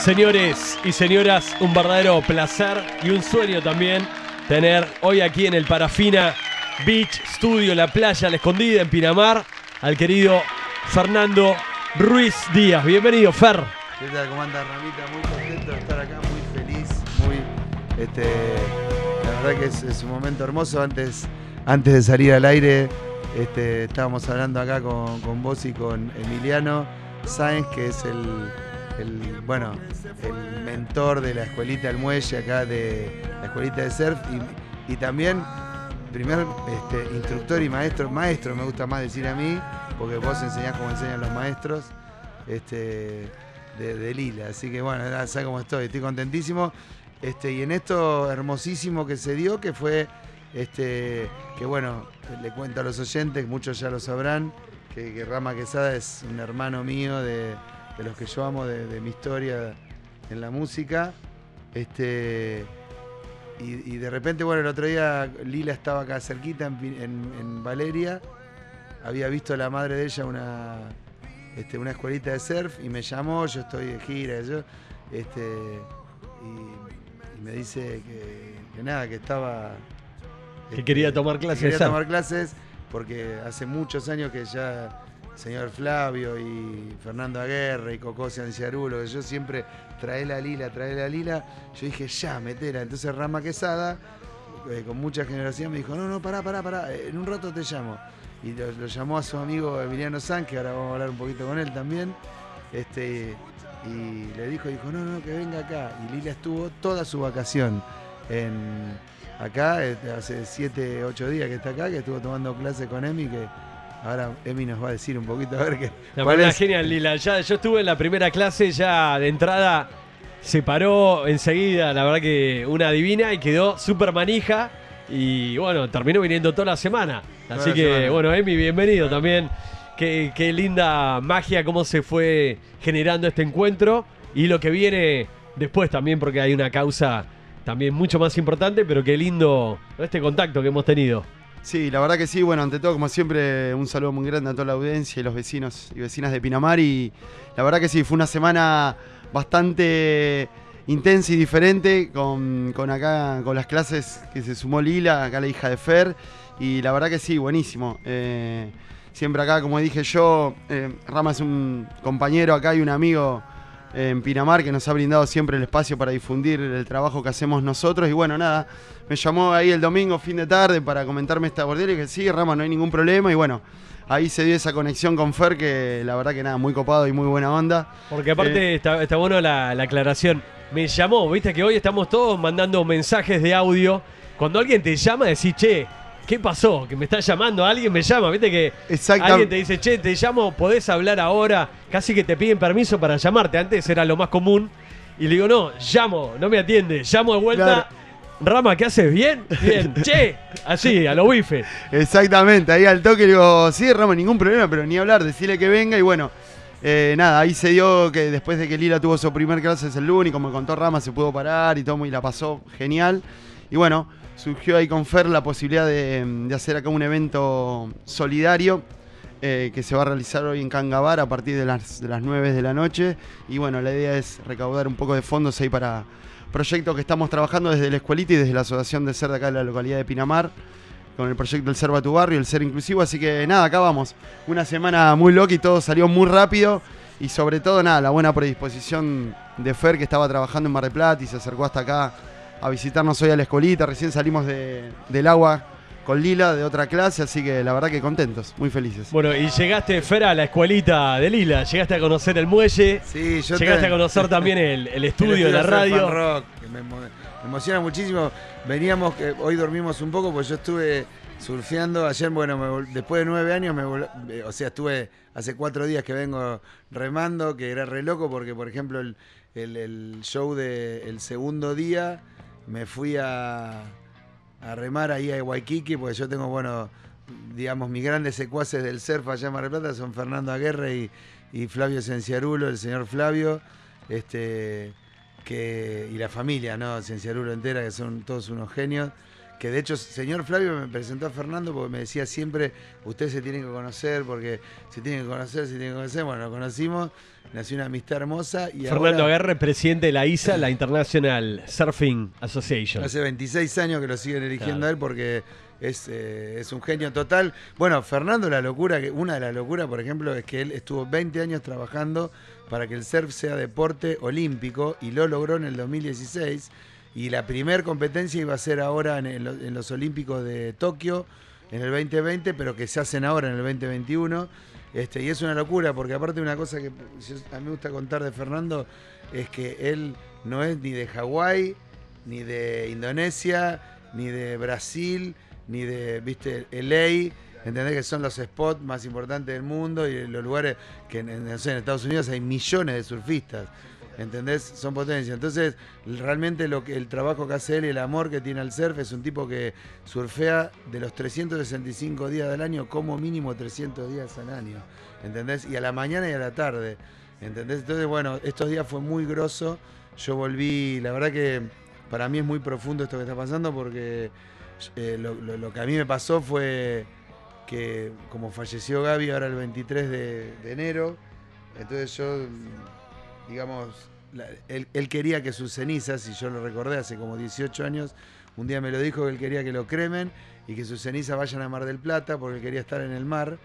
Señores y señoras, un verdadero placer y un sueño también tener hoy aquí en el Parafina Beach Studio, la playa La Escondida en Pinamar, al querido Fernando Ruiz Díaz. Bienvenido, Fer. ¿Qué tal? ¿Cómo anda Ramita? Muy contento de estar acá, muy feliz, muy este la verdad que es, es un momento hermoso antes, antes de salir al aire. Este, estábamos hablando acá con, con vos y con Emiliano Sáenz, que es el, el, bueno, el mentor de la escuelita del muelle acá de la escuelita de surf y, también primer este, instructor y maestro, maestro me gusta más decir a mí, porque vos enseñás como enseñan los maestros este, de, Lila. Así que bueno, sabes cómo estoy, estoy contentísimo. Este, y en esto hermosísimo que se dio, que fue, este, que bueno, le cuento a los oyentes, muchos ya lo sabrán, que, que Rama Quesada es un hermano mío de, de los que yo amo, de, de mi historia en la música. Este, y, y de repente, bueno, el otro día Lila estaba acá cerquita en, en- en Valeria, había visto a la madre de ella una, este, una escuelita de surf y me llamó, yo estoy de gira, yo, este, y, y me dice que, que nada, que estaba... Que quería tomar clases que Quería tomar clases porque hace muchos años que ya señor Flavio y Fernando Aguerre y Cocó Cianciarulo, que yo siempre trae la lila, trae la lila, yo dije ya, metela. Entonces Rama Quesada, eh, con mucha generosidad, me dijo, no, no, pará, pará, pará, eh, en un rato te llamo. Y lo, llamó a su amigo Emiliano San, que ahora vamos a hablar un poquito con él también. Este, y le dijo, dijo, no, no, que venga acá. Y Lila estuvo toda su vacación en, acá, este, hace 7, 8 días que está acá, que estuvo tomando clases con Emi, que ahora Emi nos va a decir un poquito a ver qué. La verdad, es. genial, Lila. Ya, yo estuve en la primera clase, ya de entrada se paró enseguida, la verdad que una divina y quedó súper manija. Y bueno, terminó viniendo toda la semana. Así la que, semana. bueno, Emi, bienvenido también. Qué, qué linda magia, cómo se fue generando este encuentro y lo que viene después también, porque hay una causa también mucho más importante, pero qué lindo este contacto que hemos tenido. Sí, la verdad que sí. Bueno, ante todo, como siempre, un saludo muy grande a toda la audiencia y los vecinos y vecinas de Pinamar. Y la verdad que sí, fue una semana bastante intensa y diferente con, con acá, con las clases que se sumó Lila, acá la hija de Fer. Y la verdad que sí, buenísimo. Eh, siempre acá, como dije yo, eh, Rama es un compañero acá y un amigo eh, en Pinamar que nos ha brindado siempre el espacio para difundir el trabajo que hacemos nosotros. Y bueno, nada, me llamó ahí el domingo, fin de tarde, para comentarme esta bordera y que sí, Rama, no hay ningún problema. Y bueno, ahí se dio esa conexión con Fer que la verdad que nada, muy copado y muy buena onda. Porque aparte está, está bueno la, la aclaración. Me llamó, viste que hoy estamos todos mandando mensajes de audio. Cuando alguien te llama, decís, che, ¿qué pasó? Que me está llamando, alguien me llama, viste que alguien te dice, che, te llamo, podés hablar ahora. Casi que te piden permiso para llamarte. Antes era lo más común. Y le digo, no, llamo, no me atiende. Llamo de vuelta. Claro. Rama, ¿qué haces? ¿Bien? Bien. che, así, a lo bife. Exactamente, ahí al toque le digo, sí, Rama, ningún problema, pero ni hablar, decirle que venga y bueno. eh, nada, ahí se dio que después de que Lila tuvo su primer clase el lunes, y como contó Rama, se pudo parar y todo, y la pasó genial. Y bueno, surgió ahí con Fer la posibilidad de, de hacer acá un evento solidario eh, que se va a realizar hoy en Cangabar a partir de las, de las 9 de la noche. Y bueno, la idea es recaudar un poco de fondos ahí para proyectos que estamos trabajando desde la escuelita y desde la Asociación de Ser de acá de la localidad de Pinamar con el proyecto El Ser va tu barrio, el Ser Inclusivo. Así que nada, acá vamos. Una semana muy loca y todo salió muy rápido. Y sobre todo, nada, la buena predisposición de Fer que estaba trabajando en Mar del Plata y se acercó hasta acá a visitarnos hoy a la escolita. Recién salimos de- del agua con Lila de otra clase, así que la verdad que contentos, muy felices. Bueno, y llegaste, Fer, a la escuelita de Lila. Llegaste a conocer el muelle. Sí, yo Llegaste te- a conocer también el, estudio, la Surf radio. and Rock, que me, emo- me emociona muchísimo. Veníamos, que hoy dormimos un poco, porque yo estuve surfeando. Ayer, bueno, me después de nueve años, me eh, o sea, estuve hace cuatro días que vengo remando, que era re loco, porque, por ejemplo, el, el- el show del segundo día me fui a, a remar ahí a Waikiki, porque yo tengo, bueno, digamos, mis grandes secuaces del surf allá en Mar del Plata son Fernando Aguerre y, y Flavio Cenciarulo, el señor Flavio, este, que, y la familia, ¿no? Cenciarulo entera, que son todos unos genios, que de hecho, señor Flavio me presentó a Fernando porque me decía siempre, ustedes se tienen que conocer, porque se tienen que conocer, se tienen que conocer. Bueno, nos conocimos, nació una amistad hermosa. Y Fernando ahora, Aguerre, presidente de la ISA, la International Surfing Association. Hace 26 años que lo siguen eligiendo Claro. a él porque es, eh, es un genio total. Bueno, Fernando, la locura, una de las locuras, por ejemplo, es que él estuvo 20 años trabajando para que el surf sea deporte olímpico y lo logró en el 2016. Y la primer competencia iba a ser ahora en, los Olímpicos de Tokio en el 2020, pero que se hacen ahora en el 2021. Este, y es una locura, porque aparte una cosa que a mí me gusta contar de Fernando es que él no es ni de Hawái, ni de Indonesia, ni de Brasil, ni de, viste, LA, entendés que son los spots más importantes del mundo y los lugares que en Estados Unidos hay millones de surfistas. ¿Entendés? Son potencias. Entonces, realmente lo que el trabajo que hace él el amor que tiene al surf es un tipo que surfea de los 365 días del año como mínimo 300 días al año. ¿Entendés? Y a la mañana y a la tarde. ¿Entendés? Entonces, bueno, estos días fue muy grosso. Yo volví, la verdad que para mí es muy profundo esto que está pasando porque eh, lo, que a mí me pasó fue que como falleció Gaby ahora el 23 de, de enero, entonces yo, digamos, él, él quería que sus cenizas, y yo lo recordé hace como 18 años, un día me lo dijo que él quería que lo cremen y que sus cenizas vayan a Mar del Plata porque él quería estar en el mar,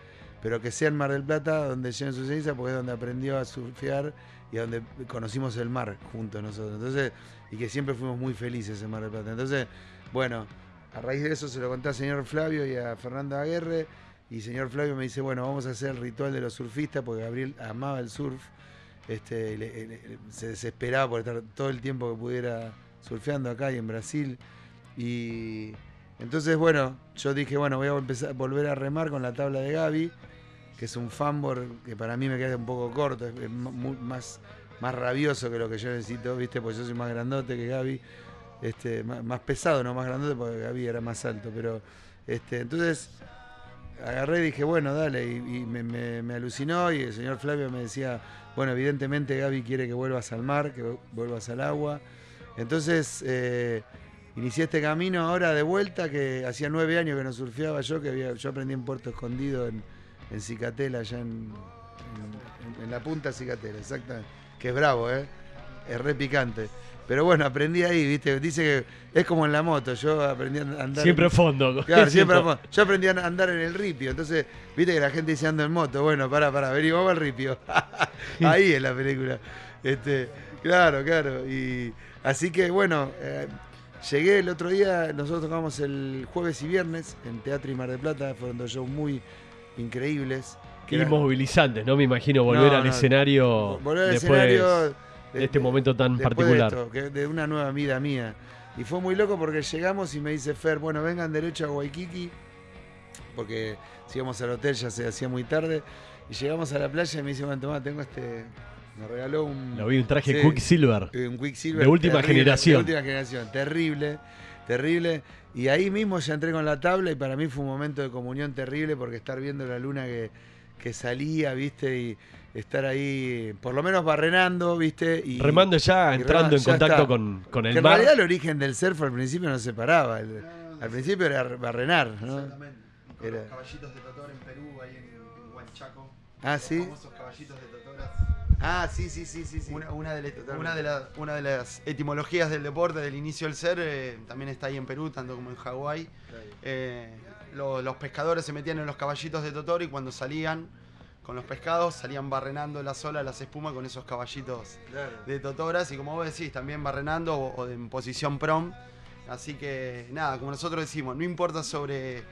pero que sea en Mar del Plata donde lleven sus cenizas porque es donde aprendió a surfear y donde conocimos el mar juntos nosotros. Entonces, y que siempre fuimos muy felices en Mar del Plata. Entonces, bueno, a raíz de eso se lo conté al señor Flavio y a Fernando Aguerre. Y señor Flavio me dice, bueno, vamos a hacer el ritual de los surfistas, porque Gabriel amaba el surf. Este, le- se desesperaba por estar todo el tiempo que pudiera surfeando acá y en Brasil. Y entonces, bueno, yo dije, bueno, voy a empezar volver a remar con la tabla de Gaby, que es un fanboard que para mí me queda un poco corto, es, más, más rabioso que lo que yo necesito, ¿viste? Porque yo soy más grandote que Gaby, este, más, más pesado, no más grandote, porque Gaby era más alto, pero este, entonces agarré y dije, bueno, dale, y, me, alucinó y el señor Flavio me decía, bueno, evidentemente Gaby quiere que vuelvas al mar, que vuelvas al agua. Entonces eh, inicié este camino ahora de vuelta, que hacía nueve años que no surfeaba yo, que yo aprendí en Puerto Escondido, en, en Cicatela, allá en, en- en la punta de Cicatela, exactamente. Que es bravo, ¿eh? Es re picante. Pero bueno, aprendí ahí, ¿viste? Dice que es como en la moto, yo aprendí a andar... Siempre fondo. Claro, siempre a fondo. Yo aprendí a andar en el ripio, entonces, viste que la gente dice ando en moto. Bueno, pará, pará, vení, vamos al ripio. Ahí es la película. Este, claro, claro. Y así que bueno, eh, llegué el otro día, nosotros tocamos el jueves y viernes en Teatro y Mar del Plata, fueron dos shows muy increíbles. que Y eran- movilizante, ¿no? Me imagino volver No, al no, escenario volver al después escenario de este momento tan particular. De, esto, que- de una nueva vida mía. Y fue muy loco porque llegamos y me dice Fer, bueno, vengan derecho a Waikiki, porque si íbamos al hotel ya se hacía muy tarde. Y llegamos a la playa y me dice, bueno, tomá, tengo este. Me regaló un. Lo vi un traje Sí. Quicksilver. eh, Un Quicksilver. De última generación. De última generación. Terrible, terrible. Y ahí mismo ya entré con la tabla y para mí fue un momento de comunión terrible porque estar viendo la luna que, que salía, ¿viste? Y estar ahí, por lo menos barrenando, ¿viste? Y, Remando ya, y entrando remando, en ya contacto está. con, con que el en mar. realidad el origen del surf al principio no se paraba. el- al principio era barrenar, ¿no? Exactamente. Con Era- los caballitos de Totor en Perú, ahí en, en Huanchaco. Ah, Los ¿sí? famosos caballitos de Totoras. Ah, sí, sí, sí, sí. sí. Una, una de, una, de la- una de las etimologías del deporte, del inicio del ser, eh, también está ahí en Perú, tanto como en Hawái. Eh, lo- los pescadores se metían en los caballitos de Totor y cuando salían con los pescados salían barrenando las olas, las espumas con esos caballitos Claro. de Totoras y como vos decís, también barrenando o, o en posición prom. Así que nada, como nosotros decimos, no importa sobre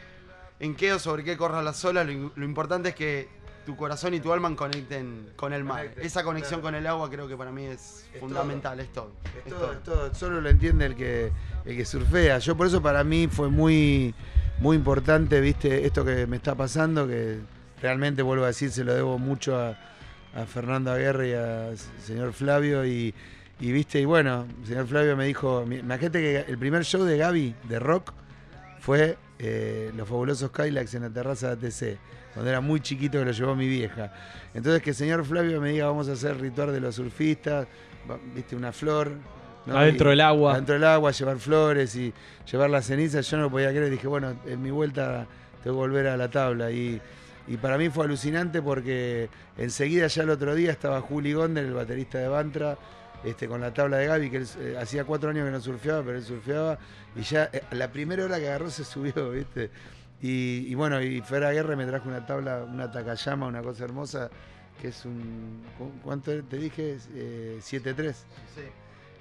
en qué o sobre qué corras las olas, lo, lo importante es que tu corazón y tu alma conecten con el mar. Conecten, Esa conexión claro. con el agua creo que para mí es, Es fundamental, es todo. Es es todo, todo. es todo. Solo lo entiende el que, el que surfea. Yo por eso para mí fue muy, muy importante, viste, esto que me está pasando, que realmente vuelvo a decir, se lo debo mucho a, a Fernando Aguirre y al señor Flavio. Y, y, viste, y bueno, el señor Flavio me dijo, imagínate que el primer show de Gaby de rock fue eh, Los Fabulosos Kylax en la terraza de ATC, cuando era muy chiquito que lo llevó mi vieja. Entonces que el señor Flavio me diga, vamos a hacer ritual de los surfistas, viste, una flor, ¿no? Adentro Y- del agua. Adentro del agua, llevar flores y llevar las cenizas. Yo no lo podía creer. Dije, bueno, en mi vuelta tengo que volver a la tabla. Y, y para mí fue alucinante porque enseguida, ya el otro día, estaba Juli Gondel, el baterista de Bantra, este, con la tabla de Gaby, que él, eh, hacía cuatro años que no surfeaba, pero él surfeaba. Y ya eh, la primera hora que agarró se subió, ¿viste? Y, y bueno, y Fer Aguirre me trajo una tabla, una Takayama, una cosa hermosa, que es un. ¿cu- ¿Cuánto te dije? Eh, 7-3.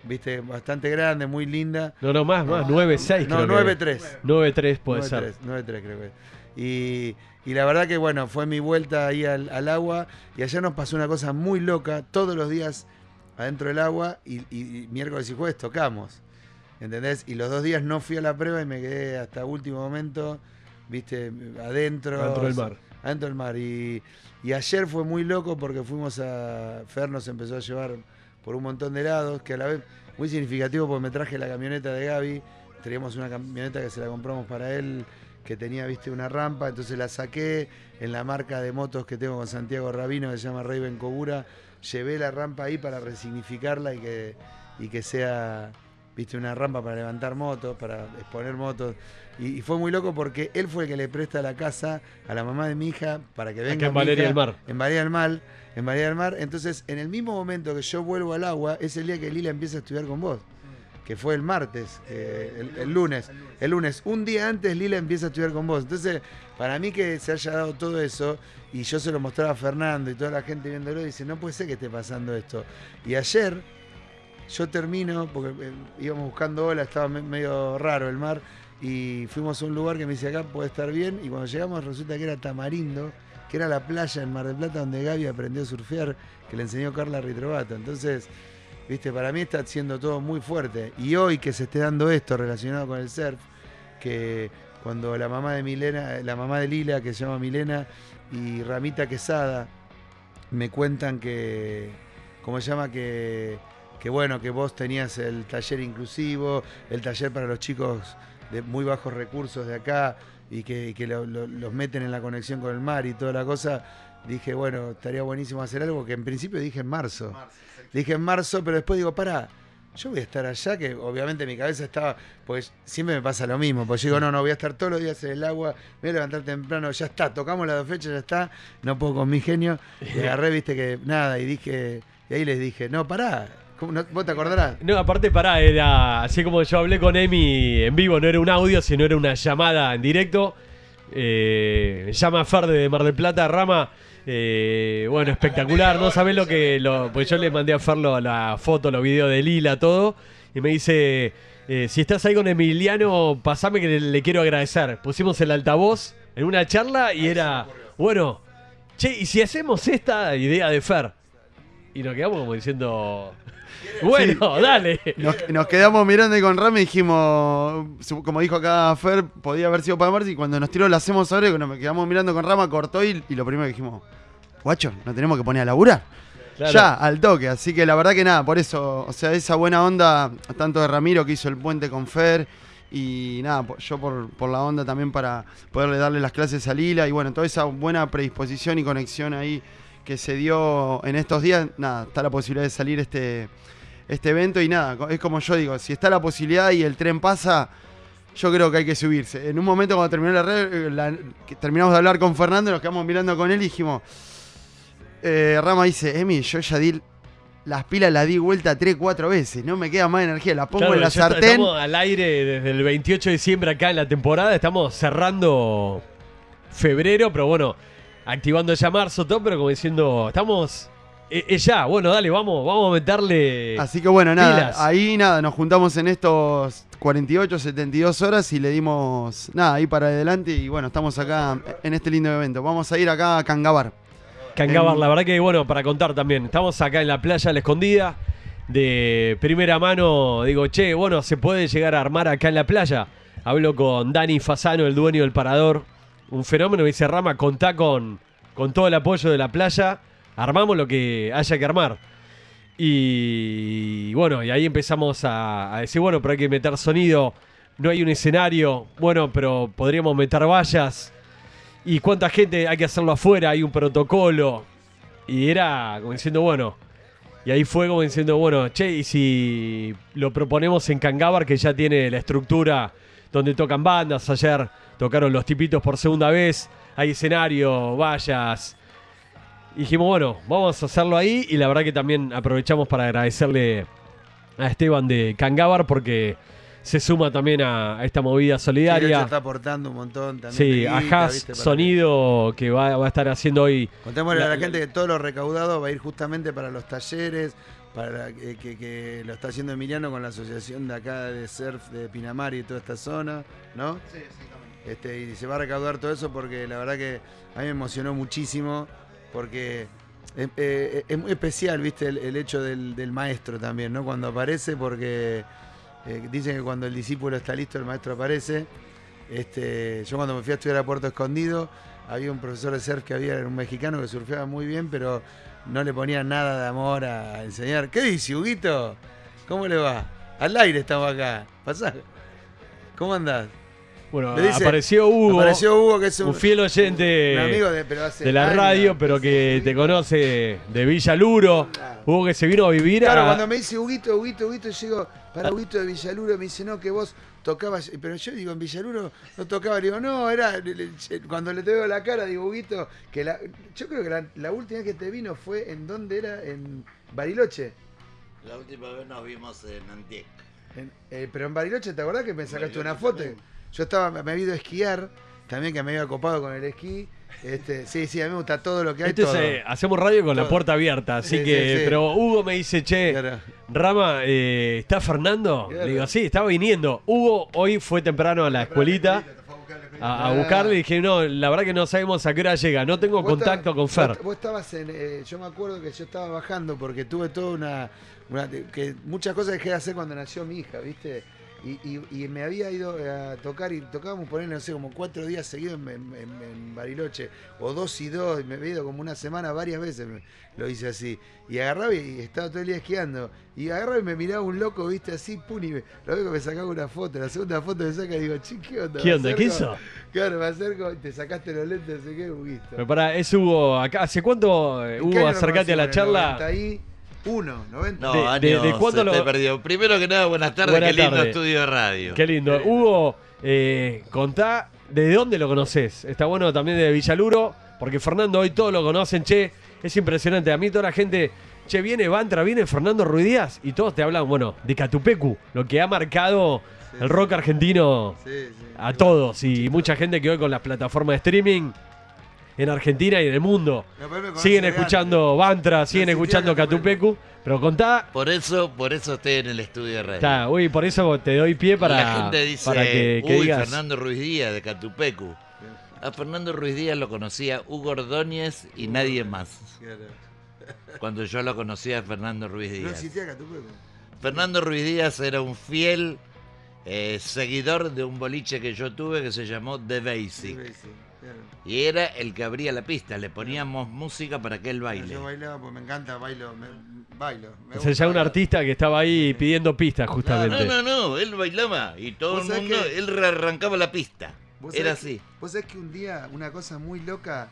Viste, bastante grande, muy linda. No, no, más, más. 9-6 No, creo que- 9-3. 9-3 puede ser. 9-3, 9-3 creo que. Y, y la verdad que bueno, fue mi vuelta ahí al, al agua y ayer nos pasó una cosa muy loca, todos los días adentro del agua y, y- y miércoles y jueves tocamos, ¿entendés? Y los dos días no fui a la prueba y me quedé hasta último momento, viste, adentro. Adentro del mar. Adentro del mar. Y, y ayer fue muy loco porque fuimos a. Fer nos empezó a llevar por un montón de lados, que a la vez muy significativo porque me traje la camioneta de Gaby. Teníamos una camioneta que se la compramos para él, que tenía, viste, una rampa, entonces la saqué en la marca de motos que tengo con Santiago Rabino, que se llama Raven Cobura. Llevé la rampa ahí para resignificarla y que, y que sea, viste, una rampa para levantar motos, para exponer motos. Y, y fue muy loco porque él fue el que le presta la casa a la mamá de mi hija para que venga. Acá en Valeria del Mar. En Valeria del Mar. En Valeria del Mar. Entonces, en el mismo momento que yo vuelvo al agua, es el día que Lila empieza a estudiar con vos. Que fue el martes, eh, el, lunes. El lunes. Un día antes Lila empieza a estudiar con vos. Entonces, para mí que se haya dado todo eso, y yo se lo mostraba a Fernando y toda la gente viéndolo, dice, no puede ser que esté pasando esto. Y ayer, yo termino, porque eh, íbamos buscando ola, estaba me- medio raro el mar, y fuimos a un lugar que me dice acá puede estar bien, y cuando llegamos resulta que era Tamarindo, que era la playa en Mar del Plata donde Gaby aprendió a surfear, que le enseñó Carla Ritrovato. Entonces, viste, para mí está siendo todo muy fuerte. Y hoy que se esté dando esto relacionado con el surf, que cuando la mamá de Milena, la mamá de Lila, que se llama Milena, y Ramita Quesada, me cuentan que, ¿cómo se llama? Que, que bueno, que vos tenías el taller inclusivo, el taller para los chicos de muy bajos recursos de acá y que, y que lo- lo- los meten en la conexión con el mar y toda la cosa, dije, bueno, estaría buenísimo hacer algo que en principio dije en marzo. Dije en marzo, pero después digo, pará, yo voy a estar allá, que obviamente mi cabeza estaba, pues siempre me pasa lo mismo, pues yo digo, no, no, voy a estar todos los días en el agua, me voy a levantar temprano, ya está, tocamos las dos fechas, ya está, no puedo con mi genio, y agarré, viste que nada, y dije, y ahí les dije, no, pará, ¿cómo no- ¿vos te acordarás? No, aparte, pará, era así como yo hablé con Emi en vivo, no era un audio, sino era una llamada en directo. Eh, llama Fer de Mar del Plata, Rama. eh, bueno, espectacular, no sabés lo que. Lo, pues yo le mandé a Fer lo- la foto, los videos de Lila, todo. Y me dice: eh, Si estás ahí con Emiliano, pasame que le, le quiero agradecer. Pusimos el altavoz en una charla y era. Bueno, che, ¿y si hacemos esta idea de Fer? Y nos quedamos como diciendo. Bueno, dale. Nos, nos quedamos mirando y con Rami dijimos, su- como dijo acá Fer, podía haber sido para Marci. Y cuando nos tiró, lo hacemos ahora. Y cuando nos quedamos mirando con Rama, cortó y, y lo primero que dijimos, guacho, nos tenemos que poner a laburar. Claro. Ya, al toque. Así que la verdad que nada, por eso, o sea, esa buena onda, tanto de Ramiro que hizo el puente con Fer. Y nada, yo por, por la onda también para poderle darle las clases a Lila. Y bueno, toda esa buena predisposición y conexión ahí que se dio en estos días. Nada, está la posibilidad de salir este, este evento. Y nada, es como yo digo, si está la posibilidad y el tren pasa, yo creo que hay que subirse. En un momento cuando terminó la red, la- que terminamos de hablar con Fernando, nos quedamos mirando con él y dijimos, eh, Rama dice, Emi, yo ya di las pilas, las di vuelta 3, 4 veces, no me queda más energía, las pongo Claro, en la sartén. Estamos al aire desde el 28 de diciembre acá en la temporada. Estamos cerrando febrero, pero bueno, activando ya marzo, todo, pero como diciendo, estamos. eh, Es ya, bueno, dale, vamos, vamos a meterle. Así que bueno, nada, pilas. ahí nada, nos juntamos en estos 48, 72 horas y le dimos nada ahí para adelante y bueno, estamos acá en este lindo evento. Vamos a ir acá a Cangabar. Cangabar, en- la verdad que bueno, para contar también, estamos acá en la playa La Escondida. De primera mano, digo, che, bueno, se puede llegar a armar acá en la playa. Hablo con Dani Fasano, el dueño del parador. Un fenómeno, me dice Rama, contá con, con todo el apoyo de la playa. Armamos lo que haya que armar. Y bueno, y ahí empezamos a, a decir, bueno, pero hay que meter sonido. No hay un escenario. Bueno, pero podríamos meter vallas. ¿Y cuánta gente hay que hacerlo afuera? Hay un protocolo. Y era como diciendo, bueno, Y ahí fue como diciendo, bueno, che, y si lo proponemos en Cangábar, que ya tiene la estructura donde tocan bandas, ayer tocaron los tipitos por segunda vez, hay escenario, vallas. Y dijimos, bueno, vamos a hacerlo ahí y la verdad que también aprovechamos para agradecerle a Esteban de Cangábar porque se suma también a, a esta movida Sí, solidaria. está aportando un montón también. Sí, de a guita, Haas ¿viste? Para Sonido que va, va a estar haciendo hoy. Contémosle a La- gente que todo lo recaudado va a ir justamente para los talleres, para que, que- que lo está haciendo Emiliano con la asociación de acá de surf de Pinamar y toda esta zona, ¿no? Sí, exactamente. Este, y se va a recaudar todo eso porque la verdad que a mí me emocionó muchísimo porque es, eh, muy especial, viste, el, hecho del, maestro también, ¿no? Cuando aparece porque eh, dicen que cuando el discípulo está listo el maestro aparece. Este, yo cuando me fui a estudiar a Puerto Escondido había un profesor de surf que había, un mexicano que surfeaba muy bien, pero no le ponía nada de amor a enseñar. ¿Qué dice, Huguito? ¿Cómo le va? Al aire estamos acá. Pasá. ¿Cómo andás? Bueno, dice- apareció Hugo, Apareció Hugo, que es un, un fiel oyente un amigo de, pero hace de la años. radio, pero que te conoce de Villaluro. Claro. Hugo que se vino a vivir Claro, a- cuando me dice Huguito, Huguito, Huguito, yo digo, para Huguito de Villaluro, me dice, no, que vos tocabas, pero yo digo, en Villaluro no tocaba, le digo, no, era, cuando le te veo la cara, digo, Huguito, que la, yo creo que la, la última vez que te vino fue en dónde era, en Bariloche. La última vez nos vimos en Antiec. En- eh, pero en Bariloche, ¿te acordás que me sacaste Bariloche una foto? también. Yo estaba, me había ido a esquiar, también que me había copado con el esquí. Este, sí, sí, a mí me gusta todo lo que hay. Esto es, todo. eh, hacemos radio con la puerta abierta, así Sí, que, sí, sí. pero Hugo me dice, che, Claro. Rama, eh, ¿está Fernando? Claro. Le digo, sí, estaba viniendo. Hugo hoy fue temprano a la escuelita a, a buscarle y dije, no, la verdad que no sabemos a qué hora llega, no tengo contacto con Fer. Vos, vos estabas en. eh, yo me acuerdo que yo estaba bajando porque tuve toda una. una- que muchas cosas dejé de hacer cuando nació mi hija, ¿viste? Y, y, y, me había ido a tocar y tocábamos ponerle, no sé, como cuatro días seguidos en, Bariloche, o dos y dos, me había ido como una semana varias veces, lo hice así. Y agarraba y estaba todo el día esquiando. Y agarraba y me miraba un loco, viste, así, pum, y me, lo veo que me sacaba una foto, la segunda foto me saca y digo, che, ¿qué onda? ¿Qué onda? ¿Qué hizo? Claro, me acerco, y te sacaste los lentes, no sé qué, Huguito. Pero pará, es Hugo, acá, ¿hace cuánto, eh, Hugo, acercate a la charla? 1, 90. No, de, cuándo lo... perdió. Primero que nada, buenas tardes, qué lindo estudio de radio. Qué lindo. Hugo, eh, contá de dónde lo conoces. Está bueno también de Villaluro, porque Fernando hoy todos lo conocen, che. Es impresionante. A mí toda la gente, che, viene Bantra, viene Fernando Ruidías, y todos te hablan, bueno, de Catupecu, lo que ha marcado el rock argentino a todos. Y mucha gente que hoy con las plataformas de streaming en Argentina y en el mundo No, siguen escuchando Bantra, siguen escuchando Catupecu. Pero contá, Por eso, por eso estoy en el estudio de radio. está, uy, por eso te doy pie para, la gente dice, para que, que uy, digas. Fernando Ruiz Díaz de Catupecu. A Fernando Ruiz Díaz lo conocía Hugo Ordóñez y nadie más. Claro. Cuando yo lo conocía a Fernando Ruiz No Díaz. existía Catupecu. Fernando Ruiz Díaz era un fiel eh, seguidor de un boliche que yo tuve que se llamó The Basic. Y era el que abría la pista, le poníamos música para que él baile. Yo bailaba porque me encanta, bailo. Me, bailo. Me O sea, ya un bailar. artista que estaba ahí pidiendo pistas justamente. No, no, no, él bailaba y todo ¿Vos el mundo, que- él arrancaba la pista. ¿Vos Era sabés así. que- Vos sabés que un día, una cosa muy loca,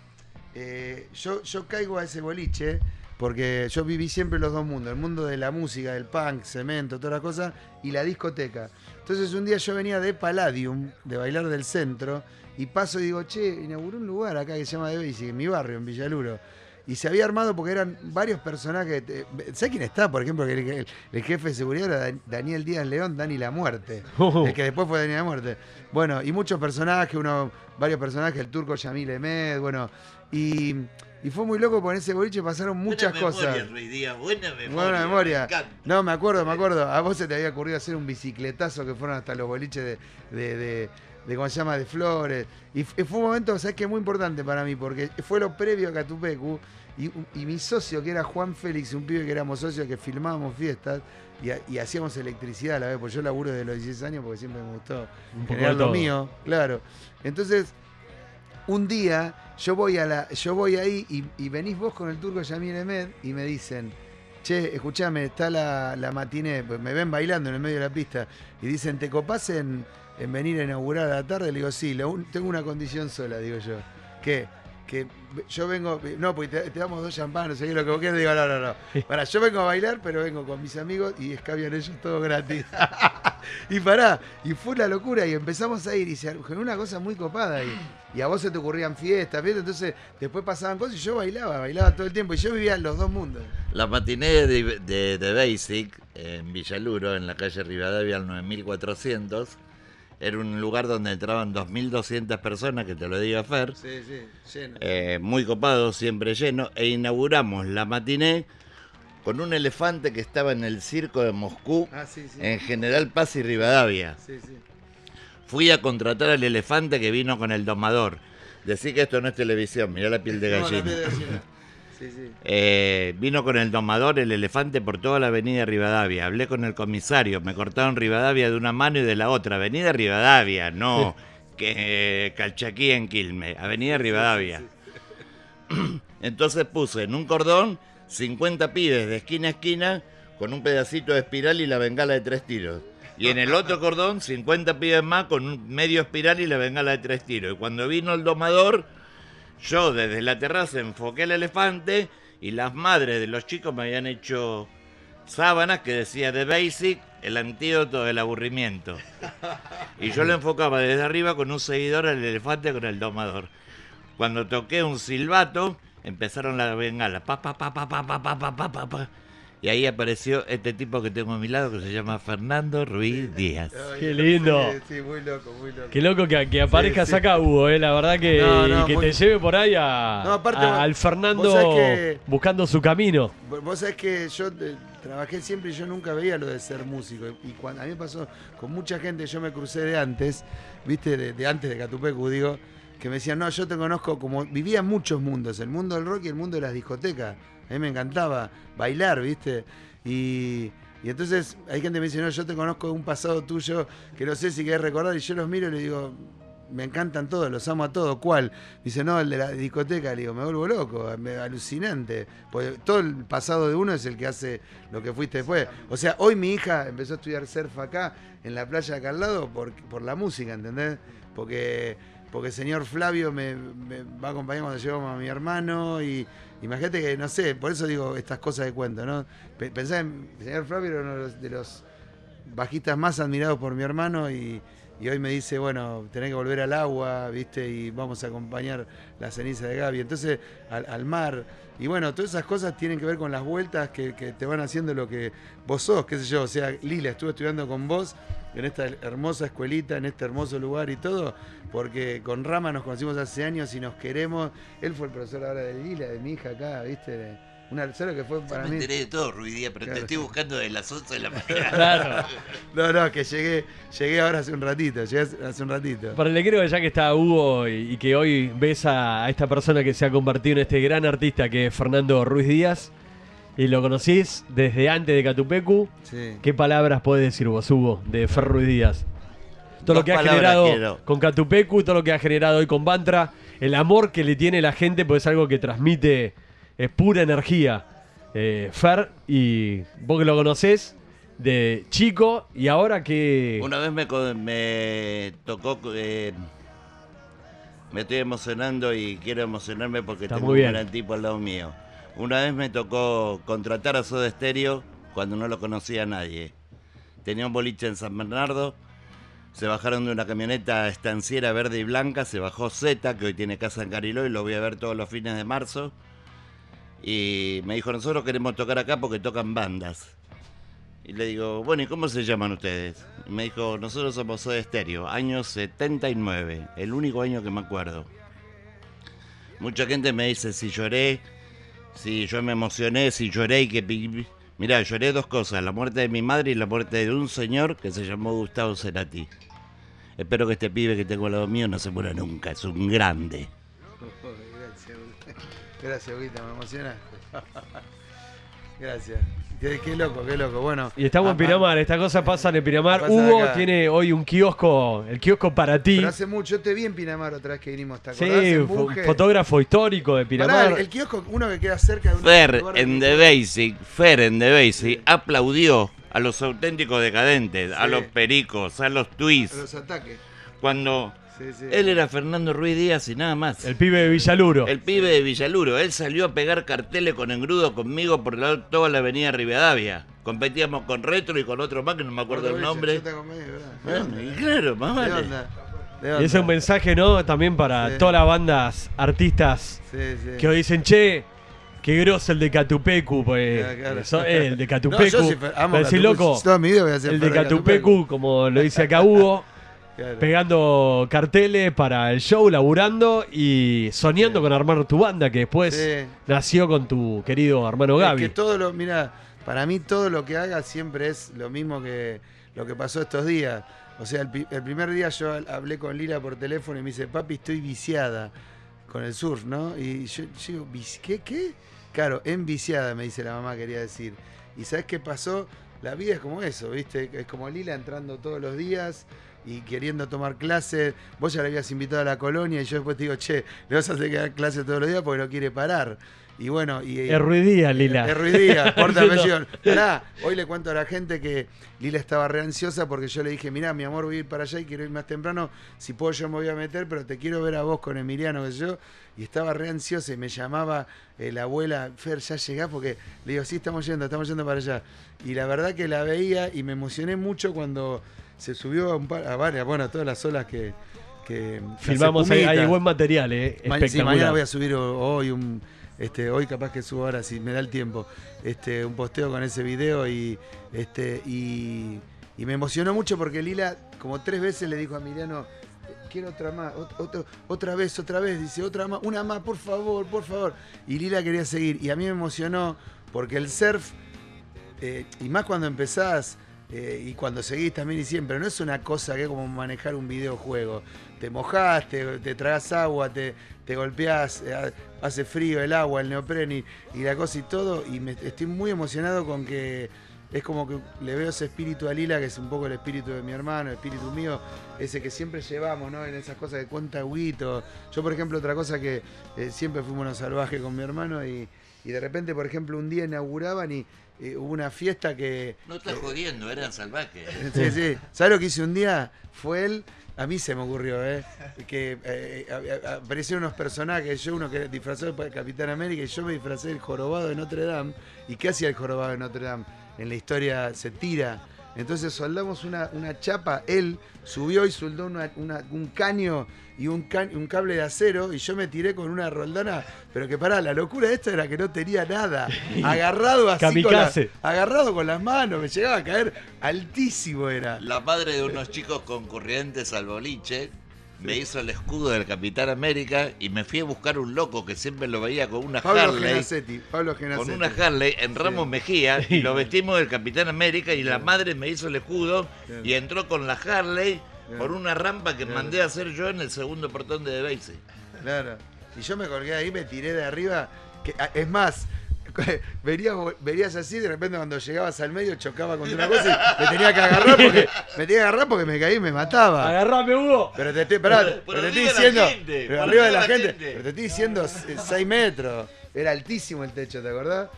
eh, yo, yo caigo a ese boliche porque yo viví siempre los dos mundos, el mundo de la música, del punk, cemento, todas las cosas, y la discoteca. Entonces un día yo venía de Palladium, de bailar del centro, y paso y digo, che, inauguró un lugar acá que se llama The Basic, en mi barrio, en Villaluro. Y se había armado porque eran varios personajes. eh, ¿Sabes quién está? Por ejemplo, que el, el- el jefe de seguridad era Dan- Daniel Díaz León, Dani La Muerte. El que después fue Dani La Muerte. Bueno, y muchos personajes, uno, varios personajes, el turco Yamil Emed, bueno. Y, y fue muy loco porque en ese boliche pasaron muchas buena cosas. Memoria, Ruiz Díaz, buena memoria. Buena memoria. me. No, me acuerdo, me acuerdo. A vos se te había ocurrido hacer un bicicletazo que fueron hasta los boliches de, de, de, de ¿cómo se llama? De Flores. Y fue un momento, ¿sabes qué? Muy importante para mí, porque fue lo previo a Catupecu. Y, y mi socio, que era Juan Félix, un pibe que éramos socios, que filmábamos fiestas y, y hacíamos electricidad a la vez, porque yo laburo desde los 16 años porque siempre me gustó Un poco generar lo mío, claro. Entonces, un día yo voy a la, yo voy ahí y, y venís vos con el turco Yamil Emed y me dicen, che, escuchame, está la, la matiné, pues me ven bailando en el medio de la pista y dicen, ¿te copás en, en venir a inaugurar a la tarde? Le digo, sí, la un- tengo una condición sola, digo yo. ¿Qué? que yo vengo, no, porque te, te damos dos champán, no sé qué, lo que vos quieras, digo, no, no, no. Pará, yo vengo a bailar, pero vengo con mis amigos y escabian ellos todo gratis. y pará, y fue una locura y empezamos a ir y se generó una cosa muy copada y, y a vos se te ocurrían fiestas, fiestas, entonces después pasaban cosas y yo bailaba, bailaba todo el tiempo y yo vivía en los dos mundos. La matiné de, de, de Basic en Villaluro, en la calle Rivadavia al 9400, era un lugar donde entraban 2.200 personas, que te lo diga Fer, Sí, sí, lleno. eh, muy copado, siempre lleno, e inauguramos la matiné con un elefante que estaba en el circo de Moscú, Ah, sí, sí. en General Paz y Rivadavia. Sí, sí. Fui a contratar al elefante que vino con el domador. Decí que esto no es televisión, mirá la piel de No, la gallina. piel de gallina. Sí, sí. Eh, vino con el domador, el elefante, por toda la avenida Rivadavia. Hablé con el comisario, me cortaron Rivadavia de una mano y de la otra. Avenida Rivadavia, no que eh, Calchaquí en Quilme. Avenida Rivadavia. Entonces puse en un cordón 50 pibes de esquina a esquina con un pedacito de espiral y la bengala de tres tiros. Y en el otro cordón 50 pibes más con un medio espiral y la bengala de tres tiros. Y cuando vino el domador, yo desde la terraza enfoqué el elefante y las madres de los chicos me habían hecho sábanas que decía The Basic, el antídoto del aburrimiento. Y yo lo enfocaba desde arriba con un seguidor al elefante con el domador. Cuando toqué un silbato, empezaron las bengalas. Pa, pa, pa, pa, pa, pa, pa, pa, pa. Y ahí apareció este tipo que tengo a mi lado que se llama Fernando Ruiz Díaz. Ay, Qué lindo. Sí, sí, muy loco, muy loco. Qué loco que, que aparezca Sí, sí. acá Hugo, eh, la verdad que, No, no, y que muy- te lleve por ahí a, No, aparte, a- al Fernando que- buscando su camino. Vos- Vos sabés que yo eh, trabajé siempre y yo nunca veía lo de ser músico. Y cuando a mí me pasó con mucha gente, yo me crucé de antes, viste, de, de antes de Catupecu, digo, que me decían, no, yo te conozco como. Vivía en muchos mundos, el mundo del rock y el mundo de las discotecas. A mí me encantaba bailar, viste. Y, y entonces hay gente que me dice, no, yo te conozco un pasado tuyo que no sé si querés recordar. Y yo los miro y le digo, me encantan todos, los amo a todos. ¿Cuál? Dice, no, el de la discoteca. Le digo, me vuelvo loco, me- alucinante. Porque todo el pasado de uno es el que hace lo que fuiste después. O sea, hoy mi hija empezó a estudiar surf acá, en la playa acá al lado, por, por la música, ¿entendés? Porque, porque el señor Flavio me, me va a acompañar cuando llevamos a mi hermano y imagínate que, no sé, por eso digo estas cosas de cuento, ¿no? Pe- Pensá en, el señor Flavio era uno de los bajistas más admirados por mi hermano y, y hoy me dice, bueno, tenés que volver al agua, ¿viste? Y vamos a acompañar la ceniza de Gaby. Entonces, al, mar. Y bueno, todas esas cosas tienen que ver con las vueltas que, que te van haciendo lo que vos sos, qué sé yo. O sea, Lila, estuve estudiando con vos en esta hermosa escuelita, en este hermoso lugar y todo, porque con Rama nos conocimos hace años y nos queremos. Él fue el profesor ahora de Lila, de mi hija acá, ¿viste? Una, ¿Sabes lo que fue para me mí? enteré de todo, Ruidía, pero Claro. te estoy buscando de las 11 de la mañana. Claro. No, no, que llegué, llegué ahora hace un ratito, llegué hace- un ratito. Para le quiero que ya que está Hugo y, y que hoy ves a, a esta persona que se ha convertido en este gran artista que es Fernando Ruiz Díaz y lo conocís desde antes de Catupecu, Sí. ¿qué palabras podés decir vos, Hugo, de Fer Ruiz Díaz? Todo lo que ha generado quiero. con Catupecu, todo lo que ha generado hoy con Bantra, el amor que le tiene la gente, pues es algo que transmite, es pura energía. Eh, Fer, y vos que lo conocés de chico y ahora que... Una vez me, me tocó, eh, me estoy emocionando y quiero emocionarme porque Está tengo muy un gran tipo al lado mío. Una vez me tocó contratar a Soda Stereo cuando no lo conocía nadie. Tenía un boliche en San Bernardo, se bajaron de una camioneta estanciera verde y blanca, se bajó Z, que hoy tiene casa en Cariló y lo voy a ver todos los fines de marzo. Y me dijo, nosotros queremos tocar acá porque tocan bandas. Y le digo, bueno, ¿y cómo se llaman ustedes? Y me dijo, nosotros somos Soda Stereo, año 79, el único año que me acuerdo. Mucha gente me dice si lloré, si yo me emocioné, si lloré y que... Mirá, lloré dos cosas, la muerte de mi madre y la muerte de un señor que se llamó Gustavo Cerati. Espero que este pibe que tengo al lado mío no se muera nunca, es un grande. Gracias, Huguita, me emocionaste. Gracias. Qué, qué loco, qué loco. Bueno. Y estamos en Pinamar, estas cosas pasan en Pinamar. Pasa Hugo acá. tiene hoy un kiosco, el kiosco para ti. Pero hace mucho, yo te vi en Pinamar otra vez que vinimos, ¿te Sí, acordás? Buje. fotógrafo histórico de Pará, Pinamar. el, el kiosco, uno que queda cerca de un Fer en The Basic, Fer en The Basic aplaudió a los auténticos decadentes, a Sí. los pericos, a los twists. a los ataques. Cuando Sí, sí. Él era Fernando Ruiz Díaz y nada más. El pibe de Villaluro. El pibe de Villaluro, él salió a pegar carteles con engrudo conmigo por la- toda la avenida Rivadavia. Competíamos con Retro y con otro más que no me acuerdo el nombre. Yo te acompaño, ¿verdad? ¿De Bueno, y onda? claro, más ¿De vale. onda? ¿De Y ese es un mensaje, ¿no? También para Sí. todas las bandas artistas Sí, sí. que hoy dicen, che, qué grosso el de Catupecu, pues. Ah, claro. eso- eh, el de No, Catupecu. yo amo decís, Catupecu. loco, Toda mi vida voy a el de Catupecu, como lo dice acá Hugo, Claro. pegando carteles para el show, laburando y soñando con armar tu banda, que después Sí. nació con tu querido hermano Es Gaby. que todo lo, mira, para mí todo lo que haga siempre es lo mismo que lo que pasó estos días. O sea, el, primer día yo hablé con Lila por teléfono y me dice, papi, estoy viciada con el surf, ¿no? Y yo, yo digo, "¿Vici- ¿qué? ¿Qué? Claro, enviciada, me dice la mamá, quería decir. ¿Y sabes qué pasó? La vida es como eso, ¿viste? Es como Lila entrando todos los días y queriendo tomar clases. Vos ya la habías invitado a la colonia y yo después te digo, che, le vas a hacer que dar clases todos los días porque no quiere parar. Y bueno, y, Es ruidía, Lila. es ruidía, corta. Pará, hoy le cuento a la gente que Lila estaba re ansiosa porque yo le dije, mirá, mi amor, voy a ir para allá y quiero ir más temprano. Si puedo yo me voy a meter, pero te quiero ver a vos con Emiliano, que yo. Y estaba re ansiosa y me llamaba eh, la abuela, Fer, ya llegás porque le digo, sí, estamos yendo, estamos yendo para allá. Y la verdad que la veía y me emocioné mucho cuando se subió a, un par, a varias, bueno, a todas las olas que... que Filmamos ahí, hay buen material, eh. Ma- sí, Espectacular. mañana voy a subir ho- hoy un este hoy capaz que subo ahora si me da el tiempo este un posteo con ese video y este y, y me emocionó mucho porque Lila como tres veces le dijo a Emiliano quiero otra más otro- otra vez otra vez dice otra más una más por favor por favor y Lila quería seguir y a mí me emocionó porque el surf eh, y más cuando empezás eh, y cuando seguís también y siempre, no es una cosa que es como manejar un videojuego. Te mojás, te, te tragás agua, te, te golpeás, eh, ha- hace frío el agua, el neopren y, y la cosa y todo. Y me, estoy muy emocionado con que es como que le veo ese espíritu a Lila, que es un poco el espíritu de mi hermano, el espíritu mío, ese que siempre llevamos, ¿no? En esas cosas que cuenta Huguito. Yo, por ejemplo, otra cosa que eh, siempre fuimos unos salvajes con mi hermano y, y de repente, por ejemplo, un día inauguraban y eh, hubo una fiesta que No estás jodiendo, eran salvajes. Sí, sí. ¿Sabes lo que hice un día? Fue él, a mí se me ocurrió, ¿eh? Que eh, a- aparecieron unos personajes, yo uno que disfrazó de Capitán América y yo me disfracé del jorobado de Notre Dame. ¿Y qué hacía el jorobado de Notre Dame? En la historia se tira. Entonces soldamos una, una chapa, él subió y soldó una- una- un caño y un, ca- un cable de acero y yo me tiré con una roldana, pero que pará, la locura de esto era que no tenía nada, agarrado así con, la- agarrado con las manos, me llegaba a caer altísimo era. La madre de unos chicos concurrentes al boliche me hizo el escudo del Capitán América y me fui a buscar un loco que siempre lo veía con una Pablo Harley. Genacetti, Pablo Genacetti. Con una Harley en Ramos Mejía y lo vestimos del Capitán América y la madre me hizo el escudo y entró con la Harley Claro. por una rampa que Claro. mandé a hacer yo en el segundo portón de Debaise. Claro. Y yo me colgué ahí, me tiré de arriba. Que, ah, es más, verías, verías así, de repente cuando llegabas al medio chocaba contra una cosa y me tenía que agarrar porque me tenía que agarrar porque me caí y me mataba. Agarrame, Hugo. Pero te estoy, pará, pero te estoy arriba de la diciendo, gente, pero arriba de la de la gente, gente. pero te estoy diciendo 6 metros. Era altísimo el techo, ¿te acordás?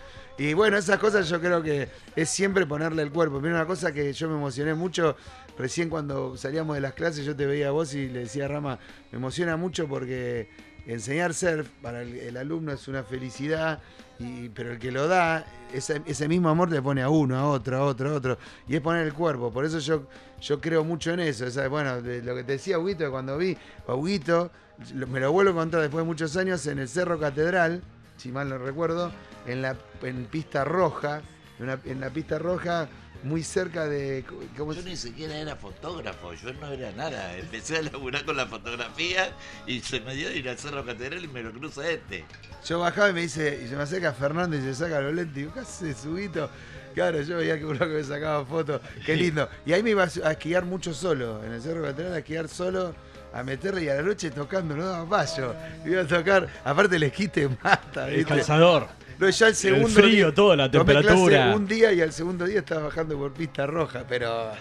Y bueno, esas cosas yo creo que es siempre ponerle el cuerpo. Mira, una cosa que yo me emocioné mucho, recién cuando salíamos de las clases yo te veía a vos y le decía a Rama, me emociona mucho porque enseñar surf para el, alumno es una felicidad, y, pero el que lo da, ese, ese mismo amor le pone a uno, a otro, a otro, a otro, y es poner el cuerpo. Por eso yo, yo creo mucho en eso. Esa- bueno, lo que te decía Huguito, cuando vi a Huguito, me lo vuelvo a encontrar después de muchos años en el Cerro Catedral, si mal no recuerdo, en la en pista roja, en, la pista roja, muy cerca de. ¿cómo Yo ni siquiera era fotógrafo, yo no era nada. Empecé a laburar con la fotografía y se me dio de ir al Cerro Catedral y me lo cruza este. Yo bajaba y me dice, y se me acerca Fernando y se saca los lentes y digo, ¿qué haces, Huguito? Claro, yo veía que uno que me sacaba fotos, qué lindo. Y ahí me iba a esquiar mucho solo, en el Cerro Catedral a esquiar solo, a meterle y a la noche tocando, no daba payo. Iba a tocar, aparte el esquí te mata, El ¿viste? calzador. No, ya el segundo frío, día- todo, la tomé clase temperatura. un día y al segundo día estaba bajando por pista roja, pero.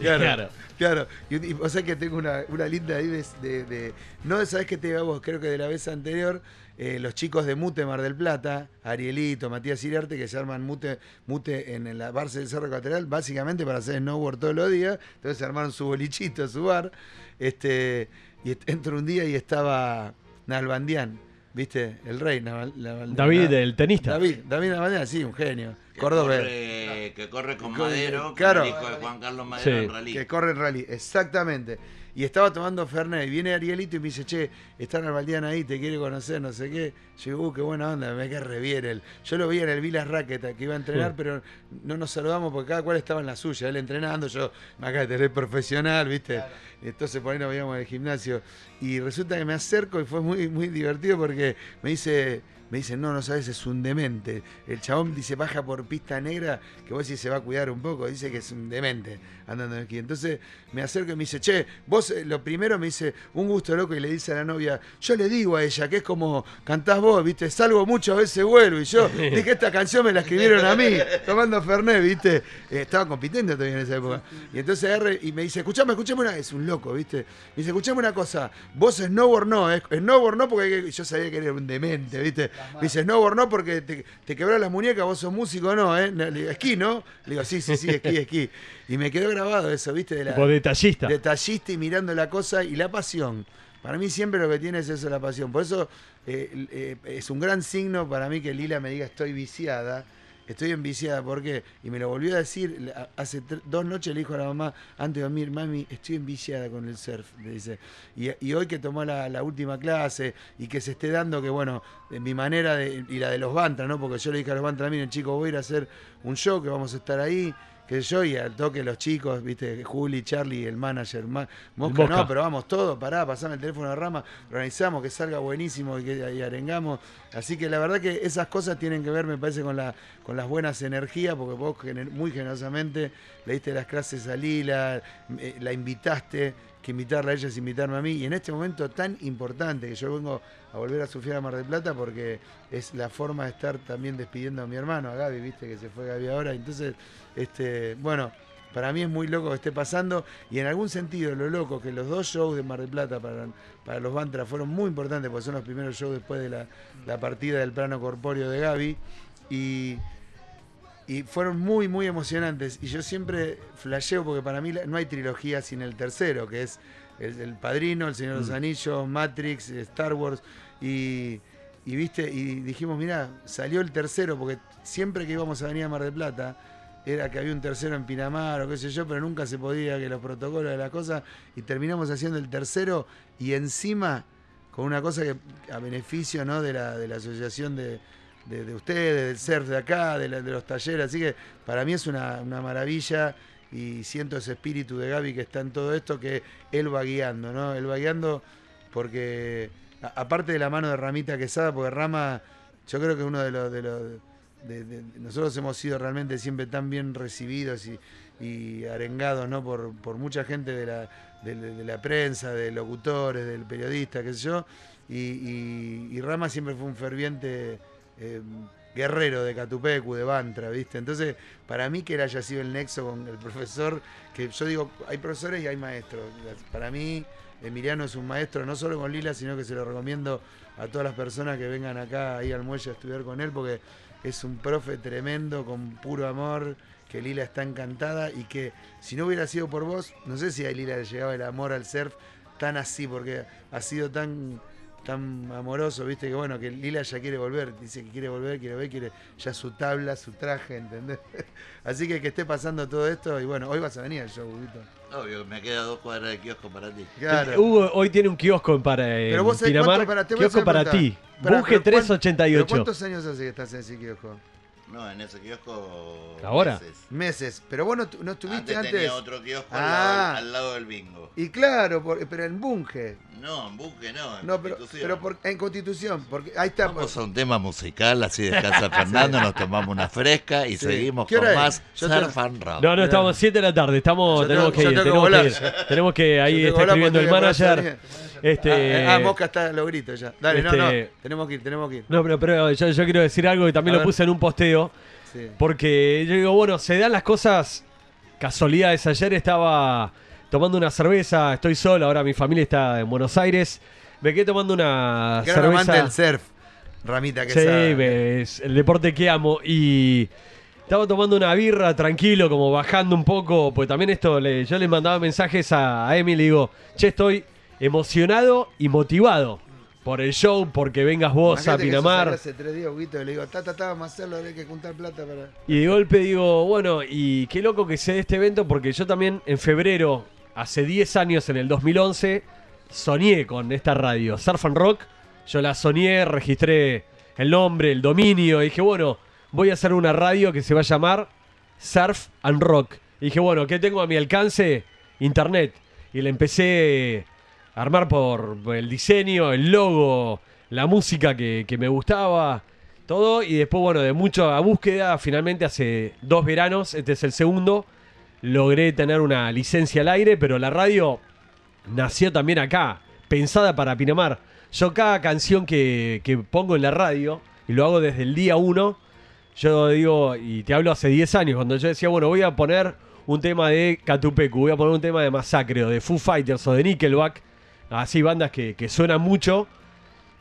Claro. Claro. Claro. Y, y vos sabés que tengo una, una linda ahí de, de, de- No sabés que te iba vos, creo que de la vez anterior, eh, los chicos de Mute Mar del Plata, Arielito, Matías Iriarte, que se arman Mute, Mute en la Barce del Cerro Catedral, básicamente para hacer snowboard todos los días. Entonces se armaron su bolichito, su bar. Este, y entro un día y estaba Nalbandián, ¿viste? El rey Nalbandián. David, el tenista. David, David Nalbandián, sí, un genio. Que corre, que corre con Que corre- Madero, claro. que es el hijo de Juan Carlos Madero Sí. en rally. Que corre el rally, exactamente. Y estaba tomando Fernet. Y viene Arielito y me dice, che, está Nalbandián ahí, te quiere conocer, no sé qué. Yo digo, uh, qué buena onda, me cae re bien él. Yo lo vi en el Vilas Racket que iba a entrenar, Sí. pero no nos saludamos porque cada cual estaba en la suya. Él entrenando, yo me acá de tener profesional, ¿viste? Entonces por ahí nos veíamos en el gimnasio. Y resulta que me acerco y fue muy, muy divertido porque me dice. Me dice, no, no sabes, es un demente. El chabón dice, baja por pista negra, que vos decís se va a cuidar un poco. Dice que es un demente andando en esquí. Entonces me acerco y me dice, che, vos eh, lo primero me dice, un gusto loco, y le dice a la novia, yo le digo a ella que es como cantás vos, viste, salgo mucho, a veces vuelvo. Y yo dije, esta canción me la escribieron a mí, tomando Fernet, viste. Eh, estaba compitiendo todavía en esa época. Y entonces agarre y me dice, escuchame, escuchame una, es un loco, viste. Me dice, escuchame una cosa, vos snowboard no, eh, snowboard no porque hay que-". yo sabía que era un demente, viste. Me dice, snowboard no porque te, te quebrás las muñecas, vos sos músico, no, eh. Le digo, esquí, ¿no? Le digo, sí, sí, sí, esquí, esquí. Y me quedó grabado eso, viste, de la, Tipo detallista. detallista y mirando la cosa y la pasión. Para mí siempre lo que tiene es eso, la pasión. Por eso eh, eh, es un gran signo para mí que Lila me diga estoy viciada. Estoy enviciada, ¿por qué? Y me lo volvió a decir hace dos noches, le dijo a la mamá, antes de dormir, mami, estoy enviciada con el surf, le dice. Y, hoy que tomó la, última clase y que se esté dando, que bueno, mi manera de- y la de los Bantra, ¿no? Porque yo le dije a los Bantra, miren chicos, voy a ir a hacer un show, que vamos a estar ahí, que yo, y al toque los chicos, viste, Juli, Charlie, el manager, Ma- Mosca, Mosca. no, pero vamos todos, pará, pasame el teléfono de Rama, organizamos, que salga buenísimo y que y arengamos. Así que la verdad que esas cosas tienen que ver, me parece, con, la, con las buenas energías, porque vos gener- muy generosamente le diste las clases a Lila, la invitaste, que invitarla a ella es invitarme a mí, y en este momento tan importante que yo vengo a volver a sufrir a Mar del Plata porque es la forma de estar también despidiendo a mi hermano, a Gaby, viste que se fue Gaby ahora, entonces, este, bueno, para mí es muy loco que esté pasando. Y en algún sentido lo loco que los dos shows de Mar del Plata para, para los Bantra fueron muy importantes porque son los primeros shows después de la, la partida del plano corpóreo de Gaby. Y, y fueron muy muy emocionantes. Y yo siempre flasheo porque para mí no hay trilogía sin el tercero que es el, el Padrino, El Señor de los Anillos, Matrix, Star Wars. Y, y viste y dijimos mira salió el tercero porque siempre que íbamos a venir a Mar del Plata era que había un tercero en Pinamar o qué sé yo, pero nunca se podía, que los protocolos de la cosa, y terminamos haciendo el tercero y encima con una cosa que a beneficio ¿no? de, la, de la asociación de, de- de ustedes, del surf de acá, de, los talleres, así que para mí es una, maravilla y siento ese espíritu de Gaby que está en todo esto, que él va guiando, ¿no? Él va guiando porque, aparte de la mano de Ramita Quesada, porque Rama, yo creo que uno de los... Nosotros hemos sido realmente siempre tan bien recibidos y, arengados ¿no? por, mucha gente de la, prensa, de locutores, del periodista, qué sé yo, y Rama siempre fue un ferviente eh, guerrero de Catupecu, de Bantra, ¿viste? Entonces, para mí que él haya sido el nexo con el profesor, que yo digo, hay profesores y hay maestros. Para mí, Emiliano es un maestro, no solo con Lila, sino que se lo recomiendo a todas las personas que vengan acá ahí al muelle a estudiar con él, porque es un profe tremendo, con puro amor, que Lila está encantada y que si no hubiera sido por vos, no sé si a Lila le llegaba el amor al surf tan así, porque ha sido tan tan amoroso, viste, que bueno, que Lila ya quiere volver, dice que quiere volver, quiere ver, quiere ya su tabla, su traje, ¿entendés? Así que que esté pasando todo esto, y bueno, hoy vas a venir al show, Huguito. Obvio, me queda dos cuadras de kiosco para ti. Claro. Hugo hoy tiene un kiosco para, en Pero vos Pinamar. cuánto- pará, te kiosco para ti. cuán- 388. ¿Pero ¿Cuántos años hace que estás en ese kiosco? No, en ese kiosco. ¿Ahora? meses. Meses, pero vos no, no estuviste Antes, antes. tenía otro kiosco al, Ah. lado, al lado del bingo. Y claro, por- pero en Bunge. No, en Buque no, en No, pero, Constitución. pero por- en Constitución, porque ahí está. Vamos a un tema musical, así descansa Fernando, nos tomamos una fresca y Sí. seguimos ¿Qué con es? más Yo Surf and Rock. No, no, estamos 7 de la tarde. Estamos, Yo tenemos tengo- que ir. Tenemos que, tenemos que ahí está escribiendo el manager. Este, Ah, ah, Mosca está a los gritos ya. Dale, no, no. Este- Tenemos que ir, tenemos que ir. No, pero, pero yo, yo quiero decir algo que también A lo ver. puse en un posteo. Sí. Porque yo digo, bueno, se dan las cosas casualidades. Ayer estaba tomando una cerveza, estoy solo, ahora mi familia está en Buenos Aires. Me quedé tomando una Gran amante cerveza. del surf. Ramita que Sí, me- es el deporte que amo. Y estaba tomando una birra tranquilo, como bajando un poco. Pues también esto, le- yo le mandaba mensajes a, a Emi, le digo, che, estoy emocionado y motivado por el show, porque vengas vos a Imagínate que Pinamar. salió Hace tres días, Huguito, y le digo, ta, ta, ta, vamos a hacerlo, hay que juntar plata para. Y de golpe digo, bueno, y qué loco que se dé este evento, porque yo también en febrero, hace 10 años, en el 2011, soñé con esta radio, Surf and Rock. Yo la soñé, registré el nombre, el dominio, y dije, bueno, voy a hacer una radio que se va a llamar Surf and Rock. Y dije, bueno, ¿qué tengo a mi alcance? Internet. Y le empecé armar por el diseño, el logo, la música que, me gustaba, todo. Y después, bueno, de mucha búsqueda, finalmente hace dos veranos, este es el segundo, logré tener una licencia al aire, pero la radio nació también acá, pensada para Pinamar. Yo cada canción que, que pongo en la radio, y lo hago desde el día uno, yo digo, y te hablo hace 10 años, cuando yo decía, bueno, voy a poner un tema de Catupecu, voy a poner un tema de Masacre, o de Foo Fighters, o de Nickelback, así bandas que, que suenan mucho,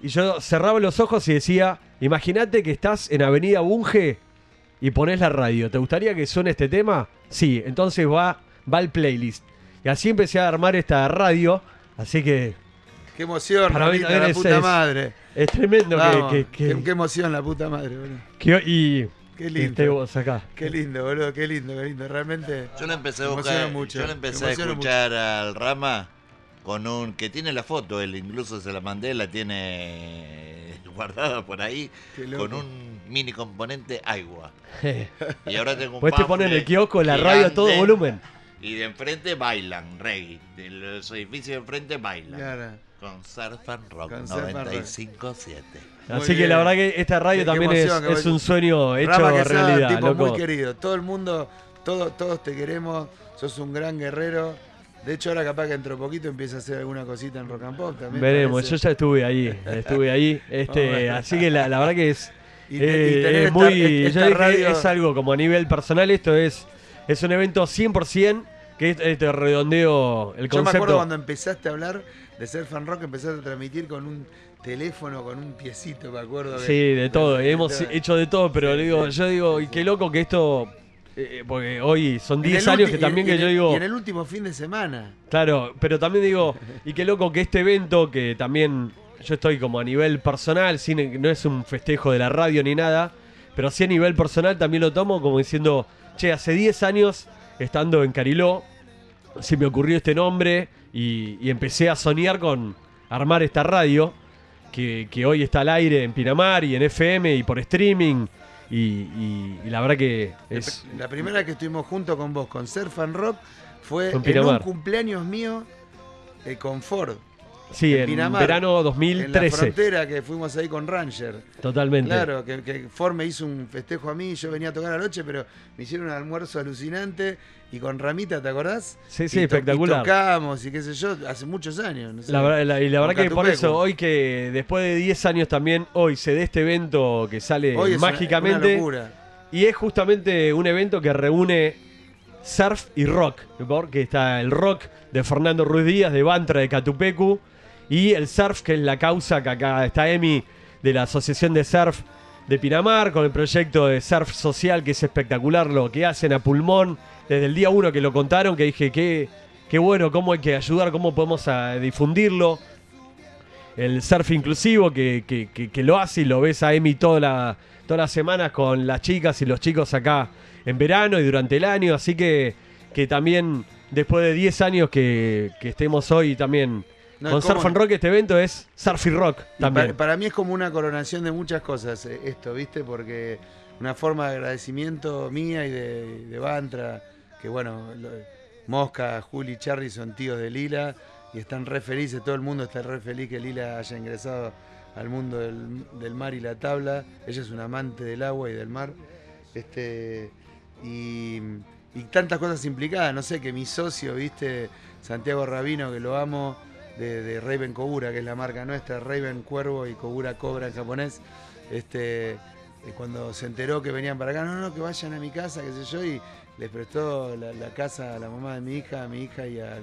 y yo cerraba los ojos y decía, imagínate que estás en Avenida Bunge y pones la radio, ¿te gustaría que suene este tema? Sí, entonces va, va el playlist. Y así empecé a armar esta radio, así que Qué emoción, Para mí la es- puta es- madre. es tremendo que- Vamos, que, que- qué, qué emoción, la puta madre, boludo. que- y Qué lindo. esté vos acá. Qué lindo, boludo, qué lindo, qué lindo. Realmente. Yo le empecé a buscar, mucho, yo le me empecé a escuchar al Rama con un que tiene la foto, él incluso se la mandé, la tiene guardada por ahí con un mini componente agua. Y ahora tengo un Pues te ponen en el kiosco la radio a todo volumen. Y de enfrente bailan, reggae. De los edificios de enfrente bailan. Claro. Con Surf and Rock Con Surf and Rock. 95.7. Muy Así que bien. la verdad que esta radio Qué- también emoción, es, es un sueño hecho Rama que sea realidad, tipo loco. muy querido. Todo el mundo, todo, todos te queremos. Sos un gran guerrero. De hecho, ahora capaz que dentro de poquito empieza a hacer alguna cosita en Rock and Pop también. Veremos, parece. yo ya estuve ahí, estuve ahí, este, Bueno. así que la, la verdad que es, Y eh, es esta- muy, esta yo dije, radio- es algo como a nivel personal, esto es, es un evento 100% que es- este redondeo el Yo me acuerdo concepto. cuando empezaste a hablar de ser fan rock, empezaste a transmitir con un teléfono, con un piecito, me acuerdo. que- Sí, de todo, hemos hecho de todo, pero Sí, digo, sí. yo digo, y qué loco que esto, eh, porque hoy son En 10 el años que también y que yo el- digo, Y en el último fin de semana. Claro, pero también digo, y qué loco que este evento, que también yo estoy como a nivel personal, sin, no es un festejo de la radio ni nada, pero sí a nivel personal también lo tomo como diciendo, che, hace 10 años, estando en Cariló, se me ocurrió este nombre y, y empecé a soñar con armar esta radio, que, que hoy está al aire en Pinamar y en FM y por streaming, y, y- y la verdad que es... La primera que estuvimos juntos con vos, con Ser Fan Rock, fue en un cumpleaños mío eh, con Ford. Sí, en Pinamar, verano En la 2013, frontera que fuimos ahí con Ranger. totalmente. Claro, que, que Ford me hizo un festejo a mí, yo venía a tocar anoche, pero me hicieron un almuerzo alucinante y con Ramita, ¿te acordás? Sí, sí, Y espectacular. Y tocamos y qué sé yo, hace muchos años. no sé. La verdad- la- y la verdad que por eso, hoy que después de 10 años también, hoy se dé este evento que sale Hoy es una- mágicamente. una y es justamente un evento que reúne surf y rock. Porque está el rock de Fernando Ruiz Díaz, de Bantra, de Catupecu. Y el surf, que es la causa que acá está Emi, de la Asociación de Surf de Pinamar, con el proyecto de surf social, que es espectacular lo que hacen a pulmón. Desde el día uno que lo contaron, que dije, qué, qué bueno, cómo hay que ayudar, cómo podemos ah, difundirlo el surf inclusivo que, que- que- lo hace y lo ves a Emi toda todas las semanas con las chicas y los chicos acá en verano y durante el año. Así que, que también después de 10 años que estemos hoy también No, con ¿cómo Surf and? Rock, este evento es Surf y Rock también. Para, para mí es como una coronación de muchas cosas eh, esto, ¿viste? Porque una forma de agradecimiento mía y de, de Bantra, que bueno, lo- Mosca, Juli y Charlie son tíos de Lila y están re felices, todo el mundo está re feliz que Lila haya ingresado al mundo del, del mar y la tabla. Ella es una amante del agua y del mar. Este, y, y tantas cosas implicadas, no sé, que mi socio, ¿viste? Santiago Rabino, que lo amo, de, de Raven Kogura, que es la marca nuestra, Raven Cuervo y Kogura Cobra en japonés. Este, eh, cuando se enteró que venían para acá, no, no, que vayan a mi casa, qué sé yo, y les prestó la, la casa a la mamá de mi hija, a mi hija y a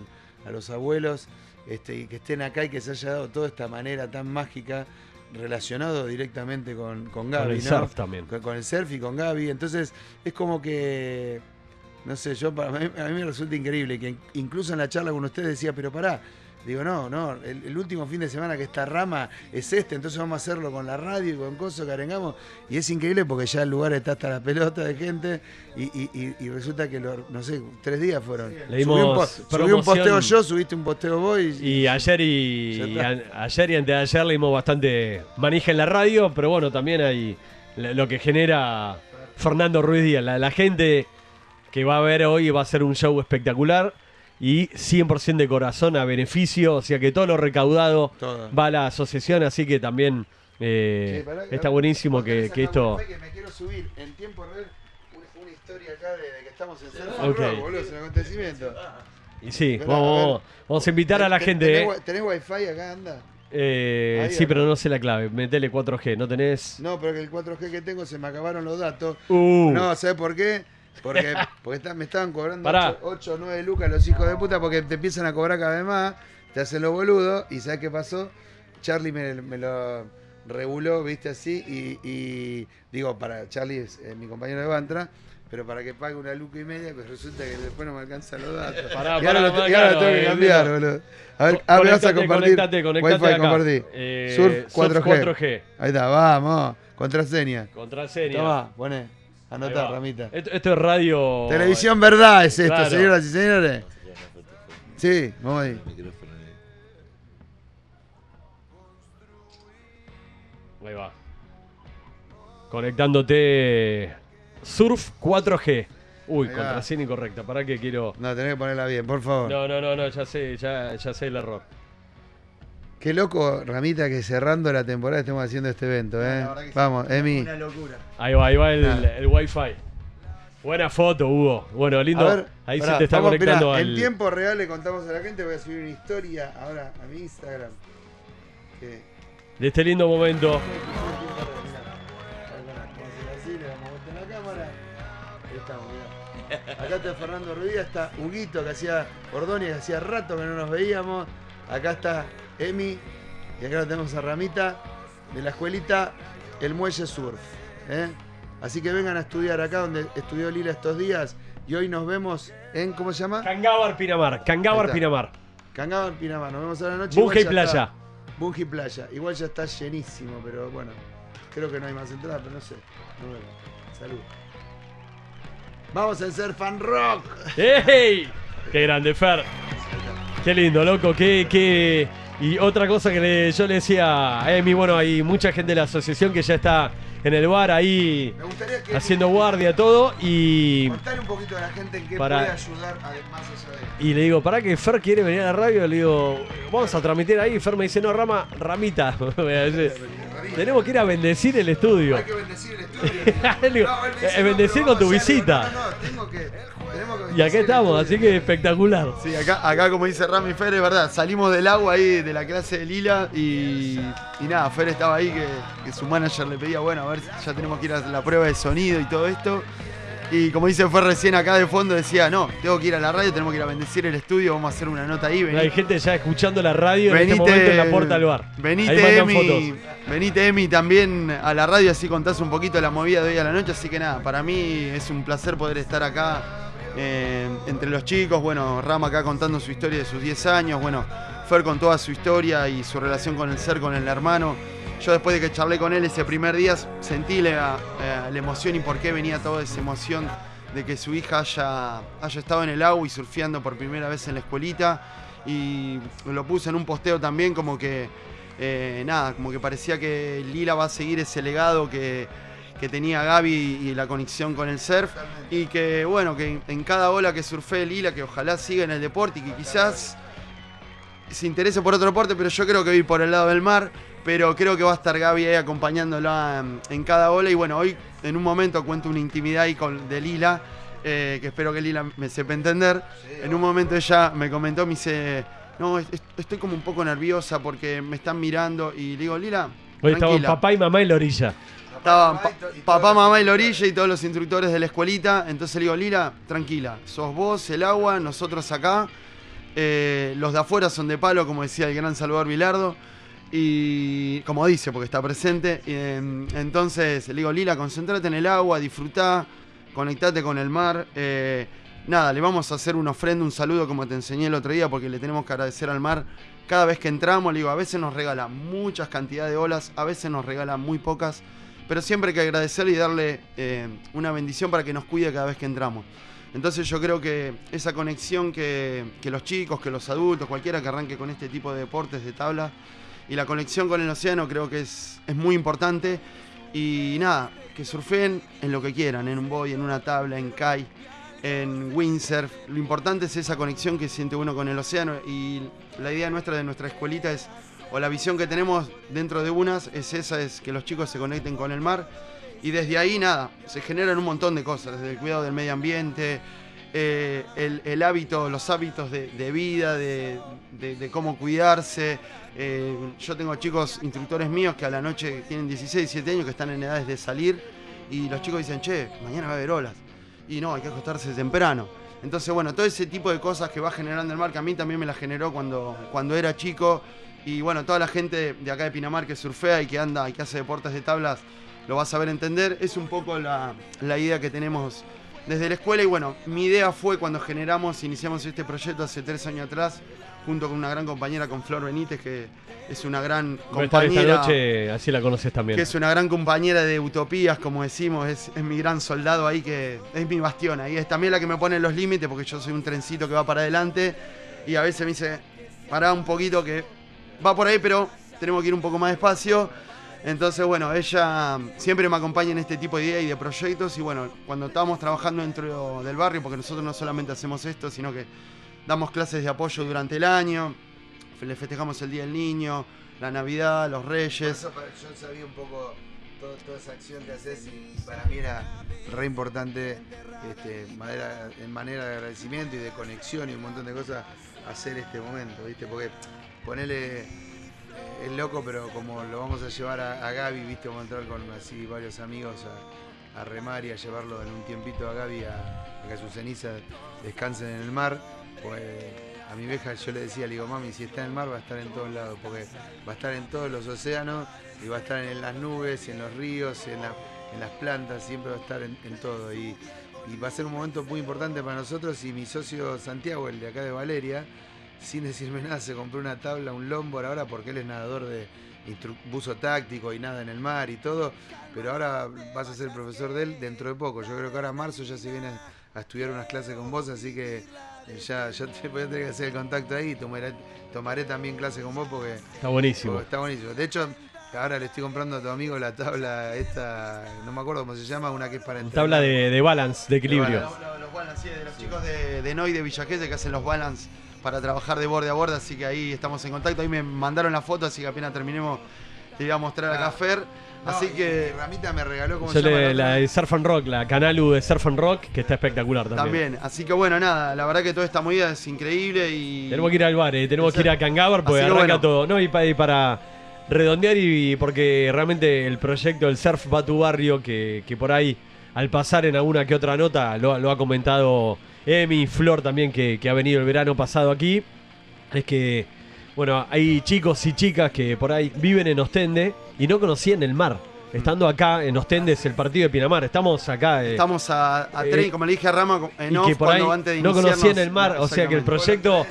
los abuelos, este, y que estén acá y que se haya dado toda esta manera tan mágica relacionado directamente con, con Gaby, con el ¿no? surf también. con, con el surf y con Gaby. Entonces es como que, no sé, yo para mí, a mí me resulta increíble que incluso en la charla con ustedes decía, pero pará, Digo, no, no, el, el último fin de semana que está Rama es este, entonces vamos a hacerlo con la radio y con cosas que arengamos. Y es increíble porque ya el lugar está hasta la pelota de gente y, y- y- y resulta que, lo- no sé, tres días fueron. Le subí, un, po- dimos subí un posteo yo, subiste un posteo vos y, Y ayer y, a- ayer y antes de ayer le dimos bastante manija en la radio, pero bueno, también hay lo que genera Fernando Ruiz Díaz. La, la gente que va a ver hoy va a ser un show espectacular y 100% de corazón a beneficio, o sea que todo lo recaudado Todo. va a la asociación, así que también eh, pará, está buenísimo que, esto... que me quiero subir en tiempo real una, una historia acá de, de que estamos en. Rock, boludo, es un acontecimiento. Y sí, Esperá, vamos, a vamos- vamos a invitar a la ¿Ten- gente. ¿Tenés, eh. tenés wifi acá, anda? Eh, Ahí, sí, pero no sé la clave. Metele 4G, ¿no tenés? No, pero que el 4G que tengo se me acabaron los datos. Uh, No, ¿sabes por qué? Porque, porque está- me estaban cobrando Pará. 8 o 9 lucas los hijos de puta porque te empiezan a cobrar cada vez más, te hacen los boludos y ¿sabes qué pasó? Charlie me, me lo reguló, viste así, y, y digo, para Charlie es eh, mi compañero de Bantra, pero para que pague una luca y media, pues resulta que después no me alcanzan los datos. Pará, y ahora, pará, lo, pará, y ahora claro, tengo que eh, cambiar, boludo. A ver, ah, me vas a compartir. conectate, conectate Wi-Fi acá. compartir. Eh, Surf Surf 4G. 4G. Ahí está, vamos. Contraseña. Contraseña. Toma, poné. Va. Ramita. Esto, esto es radio. Televisión verdad es esto, Claro. señoras y señores. Sí, vamos ahí. Ahí va. Conectándote. Surf 4G. Uy, contraseña incorrecta. ¿Para qué quiero.? No, tenés que ponerla bien, por favor. No, no, no, no, ya sé, ya, ya sé el error. Qué loco, Ramita, que cerrando la temporada estemos haciendo este evento, ¿eh? La que sí, Vamos, Emi. Una locura. Ahí va, ahí va el, Ah. el wifi. Buena foto, Hugo. Bueno, lindo. A ver, ahí pará, se te está vamos, conectando mirá, al. En tiempo real le contamos a la gente, voy a subir una historia ahora a mi Instagram. Que- De este lindo momento. Vamos a hacer así, le damos vuelta en la cámara. Ahí estamos, mirá. Acá está Fernando Ruidía, está Huguito, que hacía Ordóñez, que hacía rato que no nos veíamos. Acá está Emi, y acá tenemos a Ramita, de la escuelita El Muelle Surf. ¿eh? Así que vengan a estudiar acá donde estudió Lila estos días. Y hoy nos vemos en, ¿cómo se llama? Cangábar Pinamar. Cangábar. Pinamar. Cangaban Pinamar. Nos vemos a la noche. Bunge y playa. Bunge y playa. Igual ya está llenísimo, pero bueno. Creo que no hay más entradas, pero no sé. Nos vemos. Salud. Vamos a hacer fan rock. ¡Ey! ¡Qué grande, Fer! Qué lindo, loco. Qué, qué... Y otra cosa que le- yo le decía a Emi, bueno, hay mucha gente de la asociación que ya está en el bar ahí haciendo guardia, todo. Y, contarle un poquito a la gente en qué Para- puede ayudar además de y le digo, ¿para que Fer quiere venir a la radio? Le digo, vamos a transmitir ahí. Fer me dice, no, Rama, Ramita. Tenemos que ir a bendecir el estudio. Hay que bendecir el estudio. Digo, No, bendecir con tu visita. No, no, tengo que Y acá estamos, así que espectacular. Sí, acá, acá como dice Rami Fer, es verdad, salimos del agua ahí de la clase de Lila y, y nada, Fer estaba ahí que, que su manager le pedía, bueno, a ver, ya tenemos que ir a la prueba de sonido y todo esto. Y como dice Fer recién acá de fondo, decía, no, tengo que ir a la radio, tenemos que ir a bendecir el estudio, vamos a hacer una nota ahí, vení. Hay gente ya escuchando la radio en este Venite, momento en la puerta del bar. Venite Emi, venite Emi también a la radio, así contás un poquito la movida de hoy a la noche, así que nada, para mí es un placer poder estar acá eh, entre los chicos, bueno, Rama acá contando su historia de sus 10 años, bueno, Fer con toda su historia y su relación con el ser, con el hermano. Yo después de que charlé con él ese primer día sentí la, eh, la emoción y por qué venía toda esa emoción de que su hija haya, haya estado en el agua y surfeando por primera vez en la escuelita. Y lo puse en un posteo también como que, eh, nada, como que parecía que Lila va a seguir ese legado que, que tenía Gaby y la conexión con el surf. Y que, bueno, que en, cada ola que surfee Lila, que ojalá siga en el deporte y que quizás se interese por otro deporte, pero yo creo que ir por el lado del mar. Pero creo que va a estar Gaby ahí acompañándola en, en cada ola. Y bueno, hoy en un momento cuento una intimidad ahí con, de Lila, eh, que espero que Lila me sepa entender. En un momento ella me comentó, me dice, no, es- es- estoy como un poco nerviosa porque me están mirando. Y le digo, Lila, Hoy tranquila. papá y mamá en la orilla. Estaban pa- papá, mamá y la orilla y todos los instructores de la escuelita. Entonces le digo, Lila, tranquila, sos vos, el agua, nosotros acá. Eh, los de afuera son de palo, como decía el gran Salvador Vilardo. Y como dice, porque está presente. Em, entonces le digo, Lila, concéntrate en el agua, disfrutá, conectate con el mar. eh, nada, le vamos a hacer una ofrenda, un saludo como te enseñé el otro día, porque le tenemos que agradecer al mar. Cada vez que entramos, le digo, a veces nos regala muchas cantidades de olas, a veces nos regala muy pocas, pero siempre hay que agradecerle y darle eh, una bendición para que nos cuide cada vez que entramos. Entonces yo creo que esa conexión que, que los chicos, que los adultos, cualquiera que arranque con este tipo de deportes de tabla, y la conexión con el océano creo que es, es muy importante. Y nada, que surfen en lo que quieran, en un boy, en una tabla, en kai, en windsurf. Lo importante es esa conexión que siente uno con el océano y la idea nuestra de nuestra escuelita es, o la visión que tenemos dentro de unas, es esa, es que los chicos se conecten con el mar y desde ahí nada, se generan un montón de cosas, desde el cuidado del medio ambiente, eh, el, hábito, los hábitos de, vida, de, cómo cuidarse. Eh, yo tengo chicos, instructores míos que a la noche tienen 16, 17 años que están en edades de salir y los chicos dicen, che, mañana va a haber olas. Y no, hay que acostarse temprano. Entonces, bueno, todo ese tipo de cosas que va generando el mar, que a mí también me la generó cuando, cuando era chico. Y bueno, toda la gente de acá de Pinamar que surfea y que anda y que hace deportes de tablas, lo va a saber entender. Es un poco la, la idea que tenemos desde la escuela y bueno, mi idea fue cuando generamos, iniciamos este proyecto hace tres años atrás, junto con una gran compañera, con Flor Benítez, que es una gran compañera. Esta noche, así la conoces también. Que es una gran compañera de utopías, como decimos, es, mi gran soldado ahí, que es mi bastión ahí. Es también la que me pone los límites, porque yo soy un trencito que va para adelante y a veces me dice, pará un poquito que va por ahí, pero tenemos que ir un poco más despacio. Entonces, bueno, ella siempre me acompaña en este tipo de ideas y de proyectos. Y bueno, cuando estábamos trabajando dentro del barrio, porque nosotros no solamente hacemos esto, sino que damos clases de apoyo durante el año, le festejamos el Día del Niño, la Navidad, los Reyes. yo sabía un poco toda esa acción que haces y para mí era re importante este, en manera de agradecimiento y de conexión y un montón de cosas hacer este momento, ¿viste? Porque ponerle es loco, pero como lo vamos a llevar a, Gaby, viste, vamos a entrar con así varios amigos a, remar y a llevarlo en un tiempito a Gaby a, que sus cenizas descansen en el mar, pues a mi vieja yo le decía, le digo, mami, si está en el mar va a estar en todos lados, porque va a estar en todos los océanos y va a estar en las nubes, en los ríos, en, las plantas, siempre va a estar en, todo. Y va a ser un momento muy importante para nosotros y mi socio Santiago, el de acá de Valeria, sin decirme nada, se compró una tabla, un longboard ahora porque él es nadador de buzo táctico y nada en el mar y todo, pero ahora vas a ser profesor de él dentro de poco. Yo creo que ahora en marzo ya se viene a estudiar unas clases con vos, así que eh, ya, ya te voy a tener que hacer el contacto ahí y tomaré, tomaré también clases con vos porque... Está buenísimo. Está buenísimo. De hecho, ahora le estoy comprando a tu amigo la tabla esta, no me acuerdo cómo se llama, una que es para entrar. Tabla de, balance, de equilibrio. los, balance, sí, de los chicos de, de Noy de Villaquete que hacen los balance para trabajar de borde a borde, así que ahí estamos en contacto. Ahí me mandaron la foto, así que apenas terminemos te iba a mostrar acá Fer. así que. Ramita me regaló como se llama la de Surf and Rock, la Canalu de Surf and Rock, que está espectacular también. También, así que bueno, nada, la verdad que toda esta movida es increíble y. Tenemos que ir al bar, eh, tenemos que ir a Cangabar porque arranca todo. No, y para, redondear y porque realmente el proyecto del Surf va a tu barrio, que, por ahí, al pasar en alguna que otra nota, lo, lo ha comentado Emi, Flor también, que, ha venido el verano pasado aquí, es que, bueno, hay chicos y chicas que por ahí viven en Ostende y no conocían el mar. Estando acá en Ostende es el partido de Pinamar. Estamos acá. Eh, Estamos a, a eh, como le dije a Rama, en off, antes de no conocían el mar. o sea que el proyecto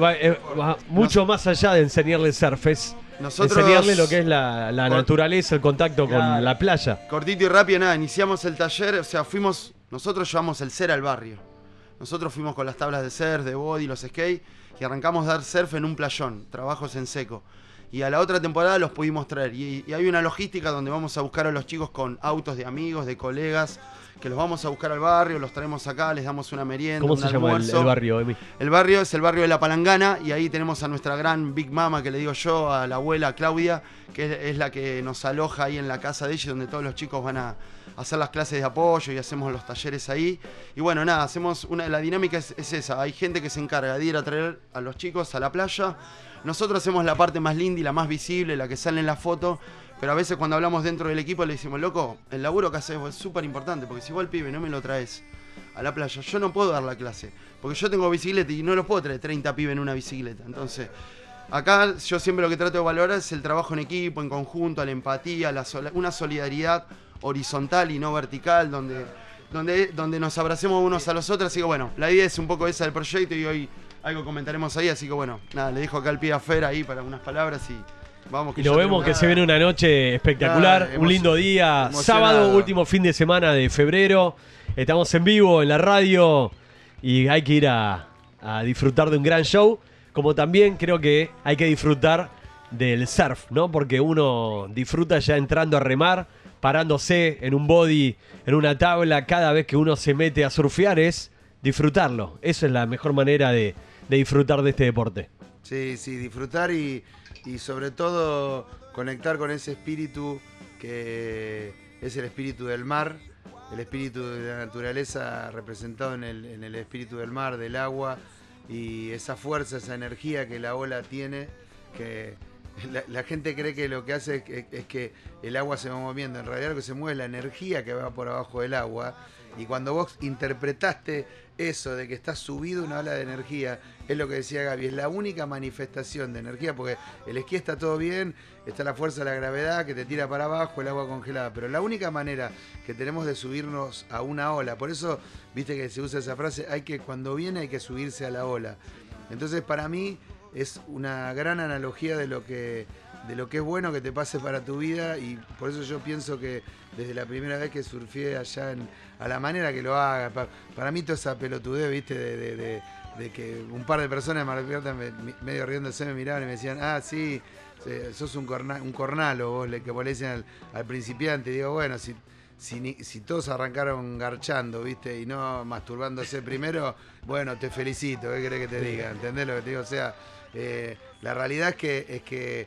va, mucho más allá de enseñarle surf. Es enseñarle lo que es la, naturaleza, el contacto con la playa. Cortito y rápido, nada. Iniciamos el taller, o sea, fuimos. Nosotros llevamos el ser al barrio. Nosotros fuimos con las tablas de surf, de body, los skate y arrancamos a dar surf en un playón, trabajos en seco. Y a la otra temporada los pudimos traer. Y, hay una logística donde vamos a buscar a los chicos con autos de amigos, de colegas, que los vamos a buscar al barrio, los traemos acá, les damos una merienda. ¿Cómo se llama el, barrio, Emi? El barrio es el barrio de La Palangana y ahí tenemos a nuestra gran Big Mama, que le digo yo, a la abuela Claudia, que es la que nos aloja ahí en la casa de ella, donde todos los chicos van a, hacer las clases de apoyo y hacemos los talleres ahí. Y bueno, nada, hacemos una, la dinámica es, esa, hay gente que se encarga de ir a traer a los chicos a la playa. Nosotros hacemos la parte más linda y la más visible, la que sale en la foto, pero a veces cuando hablamos dentro del equipo le decimos, loco, el laburo que haces es súper importante, porque si vos el pibe no me lo traes a la playa, yo no puedo dar la clase, porque yo tengo bicicleta y no los puedo traer 30 pibes en una bicicleta. Entonces, acá yo siempre lo que trato de valorar es el trabajo en equipo, en conjunto, la empatía, la una solidaridad horizontal y no vertical, donde, donde, donde nos abracemos unos a los otros. Así que bueno, la idea es un poco esa del proyecto y hoy algo comentaremos ahí. Así que bueno, nada, le dejo acá al pie a Fer ahí para unas palabras y vamos. Y ya lo vemos que se viene una noche espectacular, un lindo día, sábado, último fin de semana de febrero. Estamos en vivo en la radio y hay que ir a, a disfrutar de un gran show, como también creo que hay que disfrutar del surf, ¿no? Porque uno disfruta ya entrando a remar, parándose en un body, en una tabla, cada vez que uno se mete a surfear es disfrutarlo. Esa es la mejor manera de, de disfrutar de este deporte. Sí, sí, disfrutar y, y sobre todo conectar con ese espíritu que es el espíritu del mar, el espíritu de la naturaleza representado en el, en el espíritu del mar, del agua, y esa fuerza, esa energía que la ola tiene, que la, gente cree que lo que hace es que, el agua se va moviendo, en realidad lo que se mueve es la energía que va por abajo del agua, y cuando vos interpretaste eso de que estás subido una ola de energía, es lo que decía Gaby, es la única manifestación de energía, porque el esquí está todo bien, está la fuerza de la gravedad que te tira para abajo, el agua congelada, pero la única manera que tenemos de subirnos a una ola, por eso, viste que se usa esa frase, hay que, cuando viene hay que subirse a la ola. Entonces, para mí, es una gran analogía de lo que de lo que es bueno que te pase para tu vida y por eso yo pienso que desde la primera vez que surfé allá en- a la manera que lo haga, pa- para mí toda esa pelotudez, viste, de, de- de- de que un par de personas de Mar del Plata me- me- medio riéndose me miraban y me decían, ah, sí, sos un, corna- un cornalo, vos le, que vos le dicen al, al principiante, digo, bueno, si, si, si todos arrancaron garchando, viste, y no masturbándose primero, bueno, te felicito, ¿qué querés que te diga? ¿Entendés lo que te digo? O sea, eh, la realidad es que, es que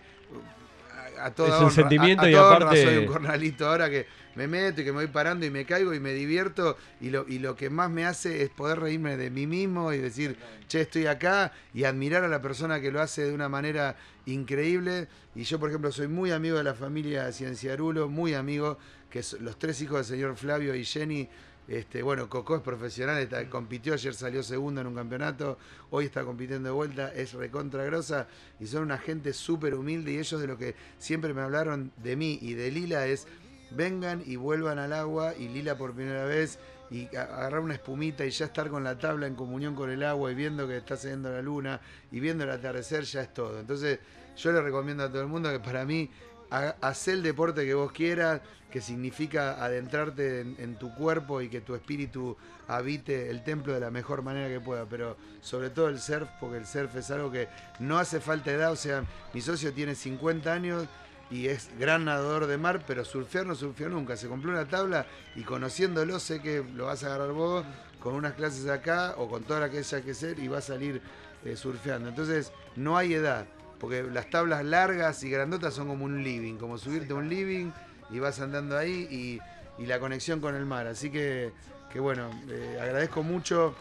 a, a toda Es un honra- sentimiento a- a y aparte- soy un cornalito ahora que me meto y que me voy parando y me caigo y me divierto y lo, y lo que más me hace es poder reírme de mí mismo y decir, che, estoy acá y admirar a la persona que lo hace de una manera increíble. Y yo, por ejemplo, soy muy amigo de la familia Cienciarulo, muy amigo, que los tres hijos del señor Flavio y Jenny. Este, bueno, Coco es profesional, compitió ayer, salió segundo en un campeonato, hoy está compitiendo de vuelta, es recontra grosa y son una gente súper humilde y ellos de lo que siempre me hablaron de mí y de Lila es vengan y vuelvan al agua y Lila por primera vez y agarrar una espumita y ya estar con la tabla en comunión con el agua y viendo que está saliendo la luna y viendo el atardecer ya es todo. Entonces yo le recomiendo a todo el mundo que para mí haz el deporte que vos quieras, que significa adentrarte en, tu cuerpo y que tu espíritu habite el templo de la mejor manera que pueda, pero sobre todo el surf, porque el surf es algo que no hace falta edad, o sea, mi socio tiene 50 años y es gran nadador de mar, pero surfear no surfeó nunca, se compró una tabla y conociéndolo sé que lo vas a agarrar vos con unas clases acá o con toda la que haya que ser y va a salir eh, surfeando. Entonces no hay edad, porque las tablas largas y grandotas son como un living, como subirte a un living y vas andando ahí y, y la conexión con el mar. Así que, que bueno, eh, agradezco mucho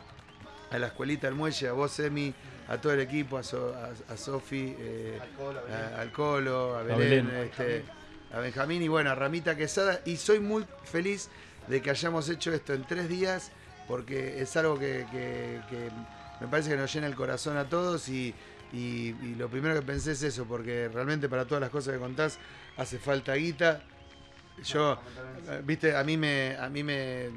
a la escuelita del muelle, a vos, Emi, a todo el equipo, a, So- a- a Sofi, eh, a- al Colo, a Belén, Belén. este, a Benjamín y bueno, a Ramita Quesada. Y soy muy feliz de que hayamos hecho esto en tres días porque es algo que, que- que me parece que nos llena el corazón a todos y, y- y lo primero que pensé es eso, porque realmente para todas las cosas que contás hace falta guita. Yo, eh, viste, a mí me, a mí me,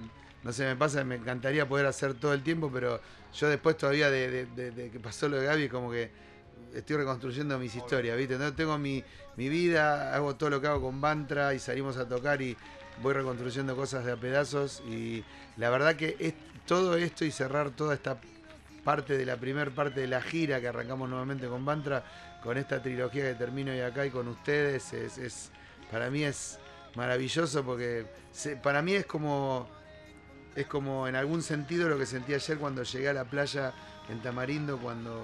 no sé, me pasa, me encantaría poder hacer todo el tiempo, pero yo después todavía de, de- de- de que pasó lo de Gaby, como que estoy reconstruyendo mis historias, viste, no tengo mi, mi vida, hago todo lo que hago con Bantra y salimos a tocar y voy reconstruyendo cosas de a pedazos y la verdad que es, todo esto y cerrar toda esta parte de la primera parte de la gira que arrancamos nuevamente con Bantra, con esta trilogía que termino hoy acá y con ustedes, es, para mí es maravilloso porque para mí es como es como en algún sentido lo que sentí ayer cuando llegué a la playa en Tamarindo, cuando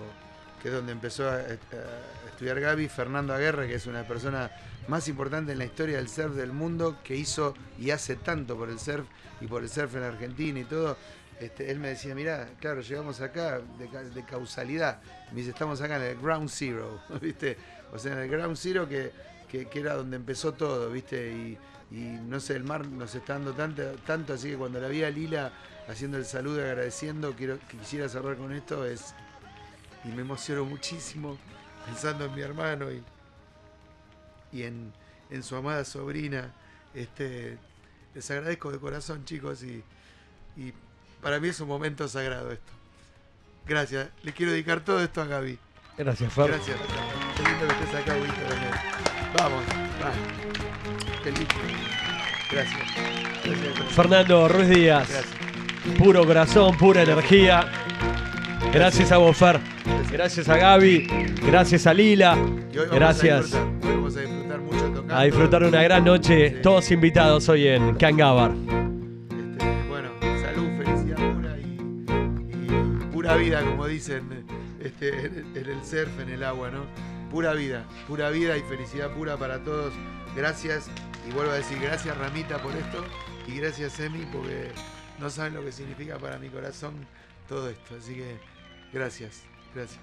que es donde empezó a, a estudiar Gaby, Fernando Aguerre, que es una persona más importante en la historia del surf del mundo, que hizo y hace tanto por el surf y por el surf en Argentina y todo. Este, él me decía, mirá, claro, llegamos acá de, ca- de causalidad. Me dice, estamos acá en el ground zero, ¿viste? O sea, en el ground zero que, que- era donde empezó todo, ¿viste? Y, no sé, el mar nos está dando tanto, tanto, así que cuando la vi a Lila haciendo el saludo agradeciendo, quiero, quisiera cerrar con esto, es. Y me emociono muchísimo pensando en mi hermano y, y en, en su amada sobrina. Este, les agradezco de corazón, chicos, y para mí es un momento sagrado esto. Gracias. Le quiero dedicar todo esto a Gaby. Gracias, Fer. Gracias. Qué lindo que estés acá, Víctor. Vamos, va. Lindo. Gracias. Gracias. Fernando Ruiz Díaz. Gracias. Puro corazón, pura energía. Gracias a vos, Fer. Gracias a Gaby. Gracias a Lila. Gracias. A disfrutar, mucho. A disfrutar una gran noche. Todos invitados hoy en Cangabar. Pura vida, como dicen este, en, el- en el surf, en el agua, ¿no? Pura vida, pura vida y felicidad pura para todos. Gracias, y vuelvo a decir gracias Ramita por esto y gracias Emi porque no saben lo que significa para mi corazón todo esto. Así que gracias, gracias.